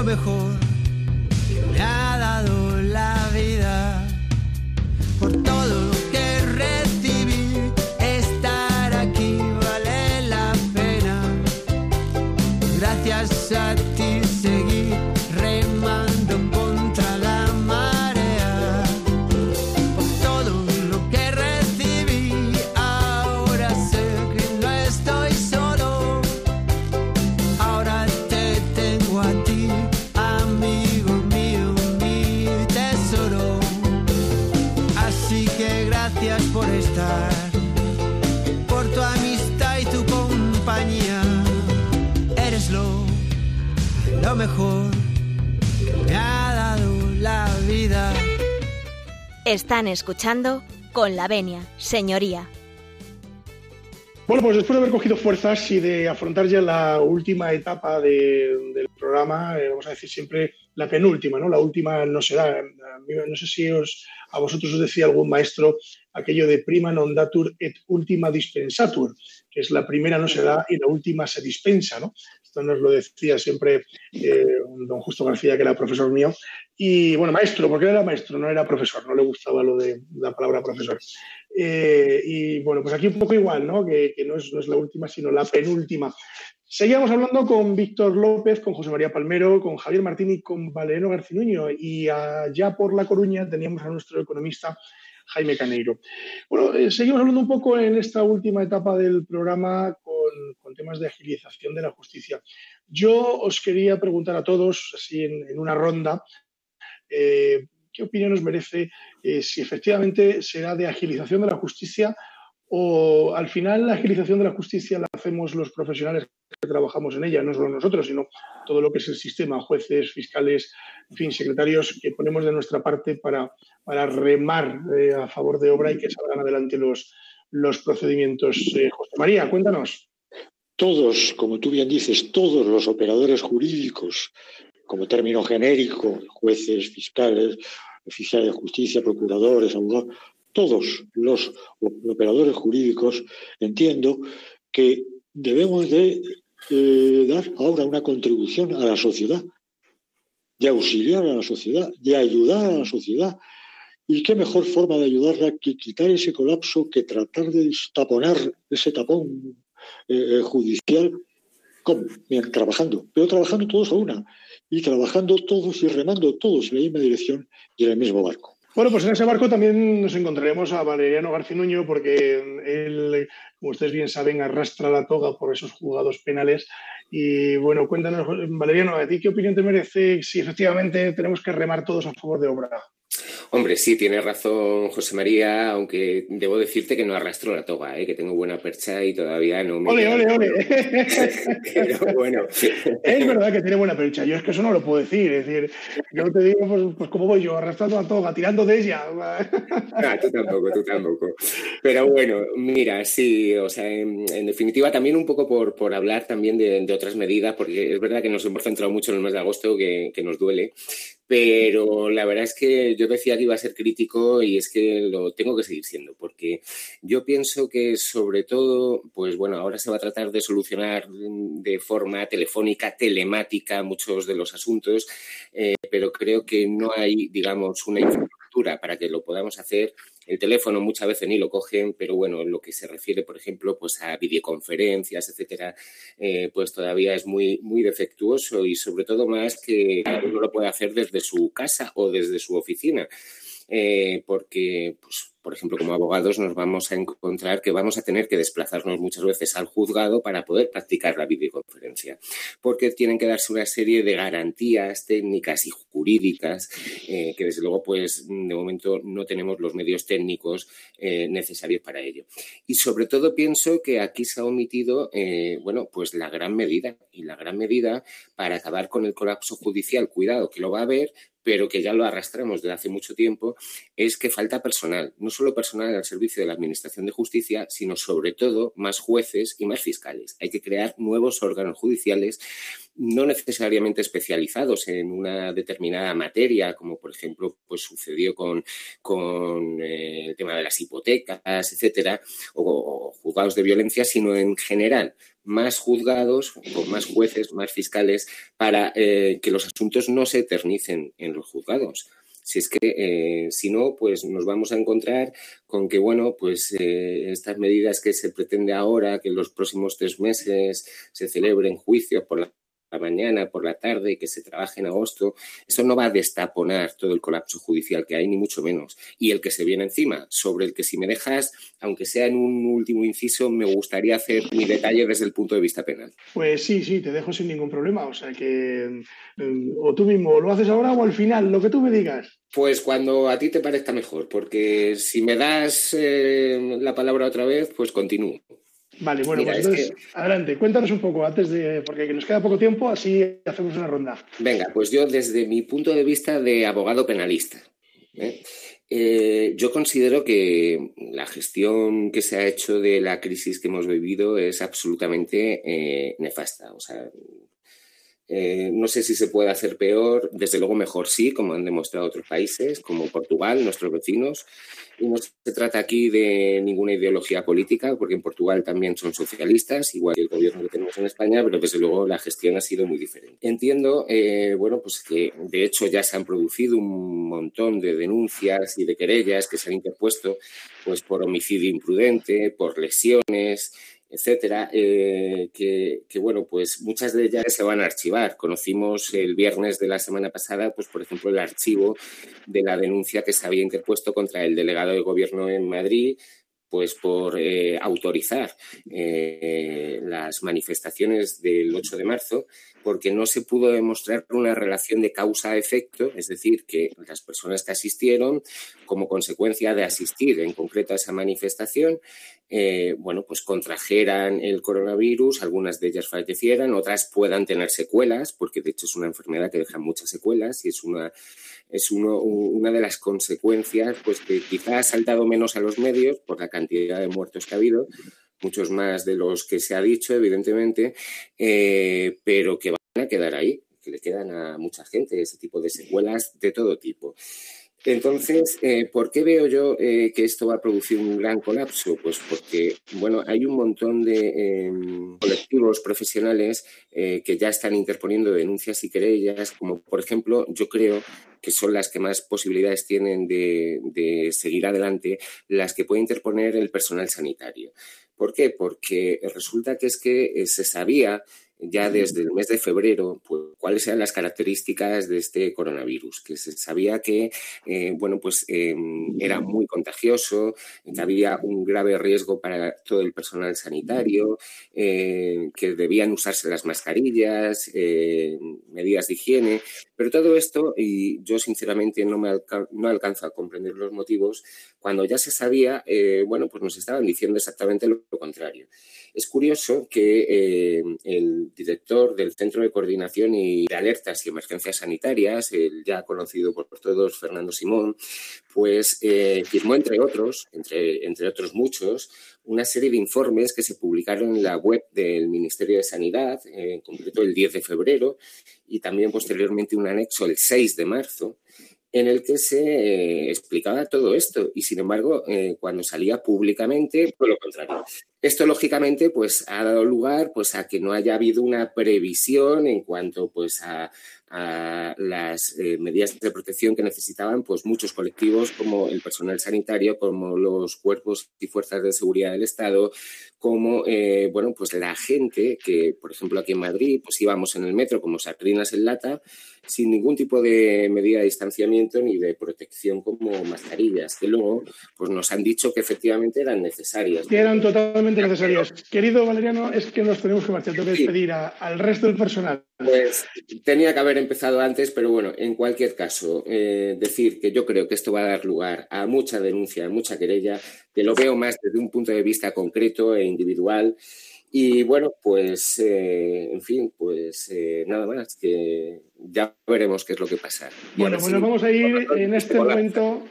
mejor. Están escuchando con la venia, señoría. Bueno, pues después de haber cogido fuerzas y de afrontar ya la última etapa del programa, eh, vamos a decir siempre la penúltima, ¿no? La última no será. No sé si os, a vosotros os decía algún maestro aquello de prima non datur et última dispensatur, que es la primera no se da y la última se dispensa, ¿no? Esto nos lo decía siempre eh, don Justo García, que era profesor mío. Y bueno, maestro, porque era maestro, no era profesor, no le gustaba lo de la palabra profesor. Eh, y bueno, pues aquí un poco igual, ¿no? Que, no, es, la última, sino la penúltima. Seguíamos hablando con Víctor López, con José María Palmero, con Javier Martín y con Valeriano Garcinuño. Y allá por La Coruña teníamos a nuestro economista Jaime Caneiro. Bueno, eh, seguimos hablando un poco en esta última etapa del programa con, temas de agilización de la justicia. Yo os quería preguntar a todos, así en, una ronda, eh, ¿qué opinión os merece eh, si efectivamente será de agilización de la justicia o al final la agilización de la justicia la hacemos los profesionales que trabajamos en ella, no solo nosotros, sino todo lo que es el sistema, jueces, fiscales, en fin, secretarios que ponemos de nuestra parte para, para remar eh, a favor de obra y que salgan adelante los, los procedimientos. Eh, José María, cuéntanos. Todos, como tú bien dices, todos los operadores jurídicos, como término genérico, jueces, fiscales, oficiales de justicia, procuradores, abogados, todos los operadores jurídicos, entiendo que debemos de eh, dar ahora una contribución a la sociedad, de auxiliar a la sociedad, de ayudar a la sociedad. ¿Y qué mejor forma de ayudarla que quitar ese colapso, que tratar de taponar ese tapón eh, eh, judicial? ¿Cómo? trabajando, pero trabajando todos a una. y trabajando todos y remando todos en la misma dirección y en el mismo barco. Bueno, pues en ese barco también nos encontraremos a Valeriano Garcinuño porque él, como ustedes bien saben, arrastra la toga por esos jugados penales. Y bueno, cuéntanos, Valeriano, ¿a ti qué opinión te merece si efectivamente tenemos que remar todos a favor de obra? Hombre, sí, tiene razón José María, aunque debo decirte que no arrastro la toga, ¿eh? que tengo buena percha y todavía no me... ¡Ole, ole, ole! Pero bueno... Es verdad que tiene buena percha, yo es que eso no lo puedo decir, es decir, yo te digo, pues, pues ¿cómo voy yo? Arrastrando la toga, tirando de ella. Ah, tú tampoco, tú tampoco. Pero bueno, mira, sí, o sea, en, definitiva también un poco por, por hablar también de, otras medidas, porque es verdad que nos hemos centrado mucho en el mes de agosto, que, que nos duele, pero la verdad es que yo decía que iba a ser crítico y es que lo tengo que seguir siendo, porque yo pienso que sobre todo, pues bueno, ahora se va a tratar de solucionar de forma telefónica, telemática muchos de los asuntos, eh, pero creo que no hay, digamos, una infraestructura para que lo podamos hacer el teléfono muchas veces ni lo cogen, pero bueno, en lo que se refiere, por ejemplo, pues a videoconferencias, etcétera, eh, pues todavía es muy, muy defectuoso y sobre todo más que uno lo puede hacer desde su casa o desde su oficina. Eh, porque pues, por ejemplo, como abogados nos vamos a encontrar que vamos a tener que desplazarnos muchas veces al juzgado para poder practicar la videoconferencia, porque tienen que darse una serie de garantías técnicas y jurídicas eh, que desde luego, pues de momento no tenemos los medios técnicos eh, necesarios para ello. Y sobre todo pienso que aquí se ha omitido, eh, bueno, pues la gran medida y la gran medida para acabar con el colapso judicial, cuidado que lo va a haber, pero que ya lo arrastramos desde hace mucho tiempo, es que falta personal, solo personal al servicio de la Administración de Justicia, sino sobre todo más jueces y más fiscales. Hay que crear nuevos órganos judiciales no necesariamente especializados en una determinada materia, como por ejemplo pues sucedió con, con eh, el tema de las hipotecas, etcétera, o, juzgados de violencia, sino en general más juzgados, con más jueces, más fiscales, para eh, que los asuntos no se eternicen en los juzgados. Si es que, eh, si no, pues nos vamos a encontrar con que, bueno, pues estas medidas que se pretende ahora, que en los próximos tres meses se celebren juicios por la la mañana, por la tarde, que se trabaje en agosto, eso no va a destaponar todo el colapso judicial que hay, ni mucho menos. Y el que se viene encima, sobre el que si me dejas, aunque sea en un último inciso, me gustaría hacer mi detalle desde el punto de vista penal. Pues sí, sí, te dejo sin ningún problema. O sea que mm, o tú mismo lo haces ahora o al final, lo que tú me digas. Pues cuando a ti te parezca mejor, porque si me das eh, la palabra otra vez, pues continúo. Vale, bueno, pues entonces, adelante, cuéntanos un poco antes de, porque nos queda poco tiempo, así hacemos una ronda. Venga, pues yo desde mi punto de vista de abogado penalista, ¿eh? Eh, yo considero que la gestión que se ha hecho de la crisis que hemos vivido es absolutamente eh, nefasta. O sea, no sé si se puede hacer peor, desde luego mejor sí, como han demostrado otros países, como Portugal, nuestros vecinos. Y no se trata aquí de ninguna ideología política, porque en Portugal también son socialistas, igual que el gobierno que tenemos en España, pero desde luego la gestión ha sido muy diferente. Entiendo, eh, bueno, pues que de hecho ya se han producido un montón de denuncias y de querellas que se han interpuesto pues por homicidio imprudente, por lesiones, etcétera, eh, que, bueno, pues muchas de ellas se van a archivar. Conocimos el viernes de la semana pasada, pues por ejemplo, el archivo de la denuncia que se había interpuesto contra el delegado de gobierno en Madrid, pues por eh, autorizar eh, las manifestaciones del 8 de marzo, porque no se pudo demostrar una relación de causa-efecto, es decir, que las personas que asistieron, como consecuencia de asistir en concreto a esa manifestación, eh, bueno, pues contrajeran el coronavirus, algunas de ellas fallecieran, otras puedan tener secuelas, porque de hecho es una enfermedad que deja muchas secuelas y es una, es una de las consecuencias pues, que quizás ha saltado menos a los medios por la cantidad de muertos que ha habido, muchos más de los que se ha dicho, evidentemente, eh, pero que van a quedar ahí, que le quedan a mucha gente ese tipo de secuelas de todo tipo. Entonces, eh, ¿por qué veo yo eh, que esto va a producir un gran colapso? Pues porque, bueno, hay un montón de em, colectivos profesionales eh, que ya están interponiendo denuncias y querellas, como por ejemplo, yo creo que son las que más posibilidades tienen de, de seguir adelante, las que puede interponer el personal sanitario. ¿Por qué? Porque resulta que es que se sabía ya desde el mes de febrero pues, cuáles eran las características de este coronavirus, que se sabía que eh, bueno, pues, em, era muy contagioso, que había un grave riesgo para todo el personal sanitario, eh, que debían usarse las mascarillas, eh, medidas de higiene, pero todo esto, y yo sinceramente no, me no alcanzo a comprender los motivos, cuando ya se sabía, bueno, pues nos estaban diciendo exactamente lo contrario. Es curioso que eh, el director del Centro de Coordinación y de Alertas y Emergencias Sanitarias, el ya conocido por todos Fernando Simón, pues eh, firmó, entre otros, entre, entre otros muchos, una serie de informes que se publicaron en la web del Ministerio de Sanidad, en concreto el 10 de febrero, y también posteriormente un anexo el 6 de marzo, en el que se eh, explicaba todo esto y sin embargo eh, cuando salía públicamente fue lo contrario. Esto lógicamente pues ha dado lugar pues a que no haya habido una previsión en cuanto pues a, a las eh, medidas de protección que necesitaban pues muchos colectivos como el personal sanitario, como los cuerpos y fuerzas de seguridad del Estado, como eh, bueno pues la gente que por ejemplo aquí en Madrid pues íbamos en el metro como sardinas en lata sin ningún tipo de medida de distanciamiento ni de protección como mascarillas que luego pues nos han dicho que efectivamente eran necesarias que eran totalmente necesarias. Querido Valeriano es que nos tenemos que marchar. Tengo que despedir a, al resto del personal. Pues tenía que haber empezado antes, pero bueno, en cualquier caso, eh, decir que yo creo que esto va a dar lugar a mucha denuncia, a mucha querella, que lo veo más desde un punto de vista concreto e individual. Y bueno, pues, eh, en fin, pues eh, nada más, que ya veremos qué es lo que pasa. Bueno, pues nos vamos a ir en este momento.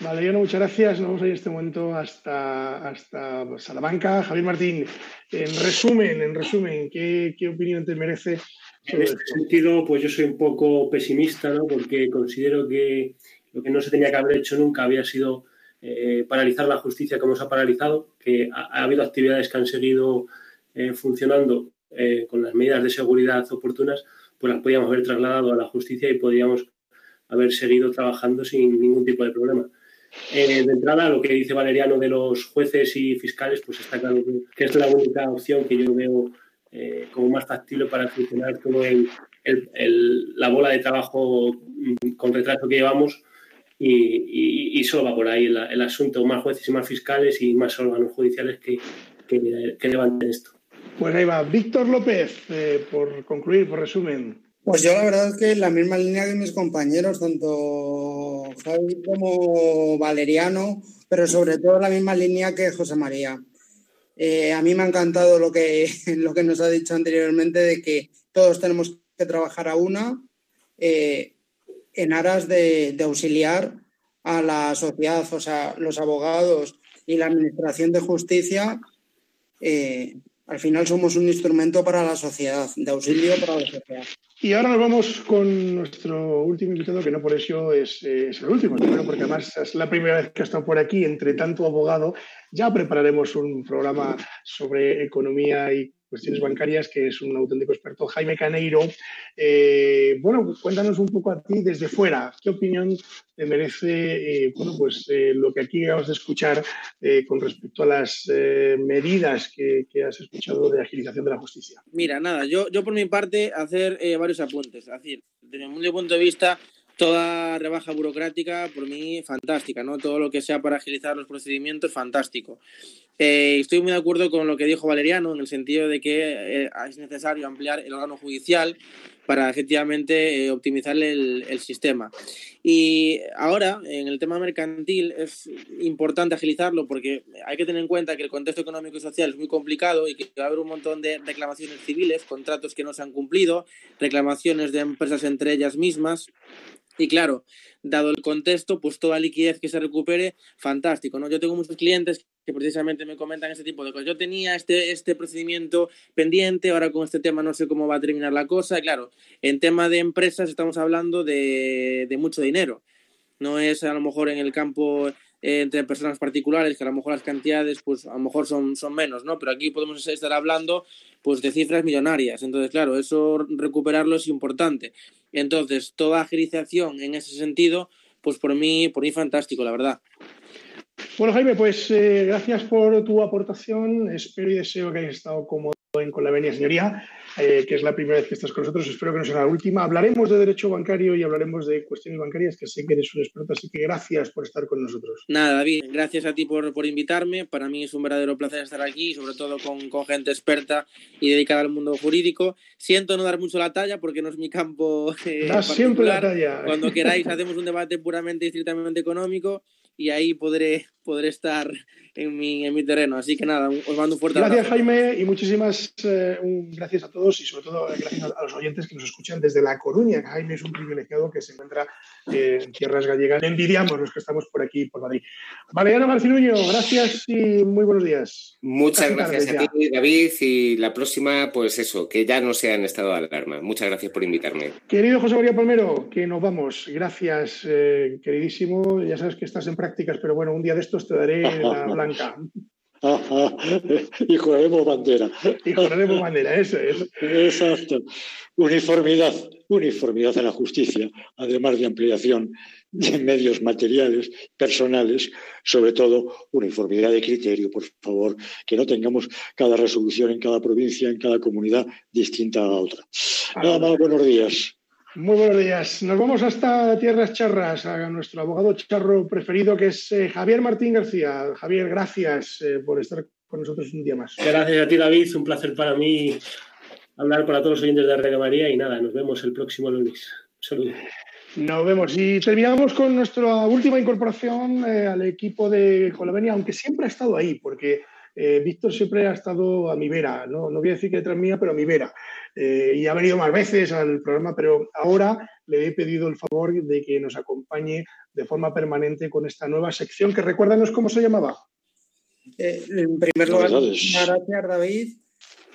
Valeriano, muchas gracias. Nos vamos a ir en este momento hasta, hasta Salamanca. Javier Martín, en resumen, en resumen, ¿qué, qué opinión te merece en este sentido, pues yo soy un poco pesimista, ¿no? Porque considero que lo que no se tenía que haber hecho nunca había sido eh, paralizar la justicia como se ha paralizado, que ha, habido actividades que han seguido eh, funcionando eh, con las medidas de seguridad oportunas, pues las podíamos haber trasladado a la justicia y podíamos haber seguido trabajando sin ningún tipo de problema. de entrada, lo que dice Valeriano de los jueces y fiscales, pues está claro que es la única opción que yo veo eh, como más factible para funcionar todo el, la bola de trabajo mm, con retraso que llevamos y, y, solo va por ahí el, asunto, más jueces y más fiscales y más órganos judiciales que, que, levanten esto. Pues ahí va. Víctor López, eh, por concluir, por resumen. Pues yo la verdad es que la misma línea que mis compañeros, tanto Javi como Valeriano, pero sobre todo la misma línea que José María. Eh, a mí me ha encantado lo que, lo que nos ha dicho anteriormente de que todos tenemos que trabajar a una eh, en aras de, auxiliar a la sociedad, o sea, los abogados y la Administración de Justicia. Al final somos un instrumento para la sociedad, de auxilio para la sociedad. Y ahora nos vamos con nuestro último invitado, que no por eso es, es el último, porque además es la primera vez que está por aquí, entre tanto abogado ya prepararemos un programa sobre economía y cuestiones bancarias, que es un auténtico experto, Jaime Caneiro. Eh, bueno, cuéntanos un poco a ti desde fuera, ¿qué opinión te merece eh, bueno, pues, eh, lo que aquí acabas de escuchar con respecto a las medidas que, has escuchado de agilización de la justicia? Mira, nada, yo, yo por mi parte hacer varios apuntes. Es decir, desde mi punto de vista, toda rebaja burocrática, por mí, fantástica, ¿no? Todo lo que sea para agilizar los procedimientos, fantástico. Eh, estoy muy de acuerdo con lo que dijo Valeriano, en el sentido de que eh, es necesario ampliar el órgano judicial para efectivamente eh, optimizar el, el, sistema. Y ahora, en el tema mercantil, es importante agilizarlo porque hay que tener en cuenta que el contexto económico y social es muy complicado y que va a haber un montón de reclamaciones civiles, contratos que no se han cumplido, reclamaciones de empresas entre ellas mismas. Y claro, dado el contexto, pues toda liquidez que se recupere, fantástico, ¿no? Yo tengo muchos clientes que precisamente me comentan este tipo de cosas. Yo tenía este, este procedimiento pendiente, ahora con este tema no sé cómo va a terminar la cosa. claro, en tema de empresas estamos hablando de, de mucho dinero. No es a lo mejor en el campo eh, entre personas particulares, que a lo mejor las cantidades, pues a lo mejor son, son menos, ¿no? Pero aquí podemos estar hablando, pues, de cifras millonarias. Entonces, claro, eso recuperarlo es importante. Entonces, toda agilización en ese sentido, pues por mí, por mí fantástico, la verdad. Bueno, Jaime, pues eh, gracias por tu aportación. Espero y deseo que hayas estado cómodo Con la Venia Señoría. eh, que es la primera vez que estás con nosotros. Espero que no sea la última. Hablaremos de derecho bancario y hablaremos de cuestiones bancarias, que sé que eres un experto, así que gracias por estar con nosotros. Nada, David, gracias a ti por, por invitarme. Para mí es un verdadero placer estar aquí, sobre todo con, con, gente experta y dedicada al mundo jurídico. Siento no dar mucho la talla porque no es mi campo. Eh, siempre la talla. Cuando queráis, hacemos un debate puramente y estrictamente económico y ahí podré, podré estar en mi, en mi terreno. Así que nada, os mando un fuerte gracias, abrazo. Gracias, Jaime, y muchísimas eh, un, gracias a todos y sobre todo gracias a, los oyentes que nos escuchan desde La Coruña. Jaime es un privilegiado que se encuentra eh, en tierras gallegas. Le envidiamos los que estamos por aquí, por Madrid. Valeriano Marcinuño, gracias y muy buenos días. Muchas gracias a ti, David, y la próxima, pues eso, que ya no sea en estado de alarma. Muchas gracias por invitarme. Querido José María Palmero, que nos vamos. Gracias, eh, queridísimo. Ya sabes que estás en prácticas, pero bueno, un día de te daré la blanca. y jugaremos bandera. Y jugaremos bandera, eso es. Exacto. Uniformidad, uniformidad en la justicia, además de ampliación de medios materiales, personales, sobre todo uniformidad de criterio, por favor, que no tengamos cada resolución en cada provincia, en cada comunidad distinta a otra. Nada más, buenos días. Muy buenos días. Nos vamos hasta Tierras Charras, a nuestro abogado charro preferido, que es eh, Javier Martín García. Javier, gracias eh, por estar con nosotros un día más. Gracias a ti, David. Un placer para mí hablar para todos los oyentes de Radio María y nada, nos vemos el próximo lunes. Saludos. Nos vemos. Y terminamos con nuestra última incorporación eh, al equipo de Colavenia, aunque siempre ha estado ahí, porque eh, Víctor siempre ha estado a mi vera, no, no voy a decir que detrás mía, pero a mi vera. Eh, y ha venido más veces al programa, pero ahora le he pedido el favor de que nos acompañe de forma permanente con esta nueva sección, que recuérdanos cómo se llamaba. Eh, en primer lugar, muchas gracias, David.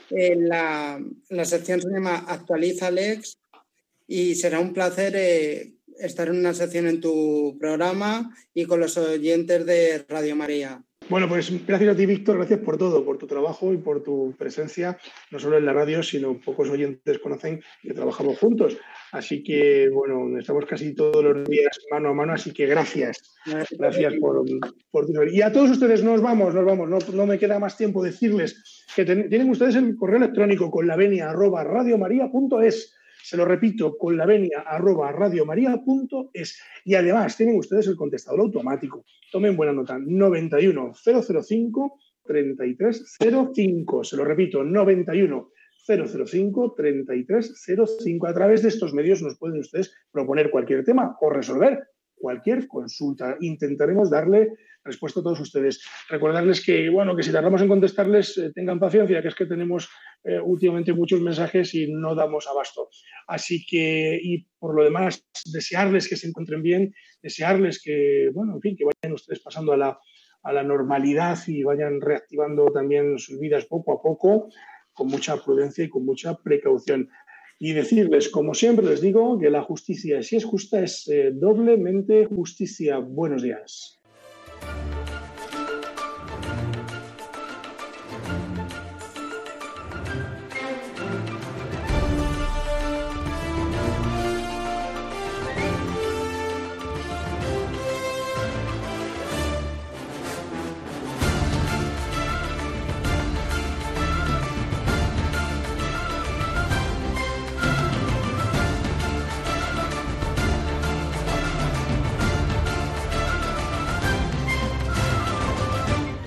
Eh, la, la, sección se llama Actualiza Lex y será un placer eh, estar en una sección en tu programa y con los oyentes de Radio María. Bueno, pues gracias a ti, Víctor, gracias por todo, por tu trabajo y por tu presencia, no solo en la radio, sino pocos oyentes conocen que trabajamos juntos. Así que, bueno, estamos casi todos los días mano a mano, así que gracias. Gracias por, por tu Y a todos ustedes, nos vamos, nos vamos, no, me queda más tiempo decirles que tienen ustedes el correo electrónico con la venia arroba radiomaria.es. Se lo repito, con la venia arroba radiomaria.es. Y además tienen ustedes el contestador automático. Tomen buena nota, 91 005 3305. Se lo repito, 91 005 3305. A través de estos medios nos pueden ustedes proponer cualquier tema o resolver cualquier consulta. Intentaremos darle respuesta a todos ustedes. Recordarles que, bueno, que si tardamos en contestarles, eh, tengan paciencia, que es que tenemos eh, últimamente muchos mensajes y no damos abasto. Así que, y por lo demás, desearles que se encuentren bien, desearles que, bueno, en fin, que vayan ustedes pasando a la, a la normalidad y vayan reactivando también sus vidas poco a poco, con mucha prudencia y con mucha precaución. Y decirles, como siempre les digo, que la justicia, si es justa, es eh, doblemente justicia. Buenos días.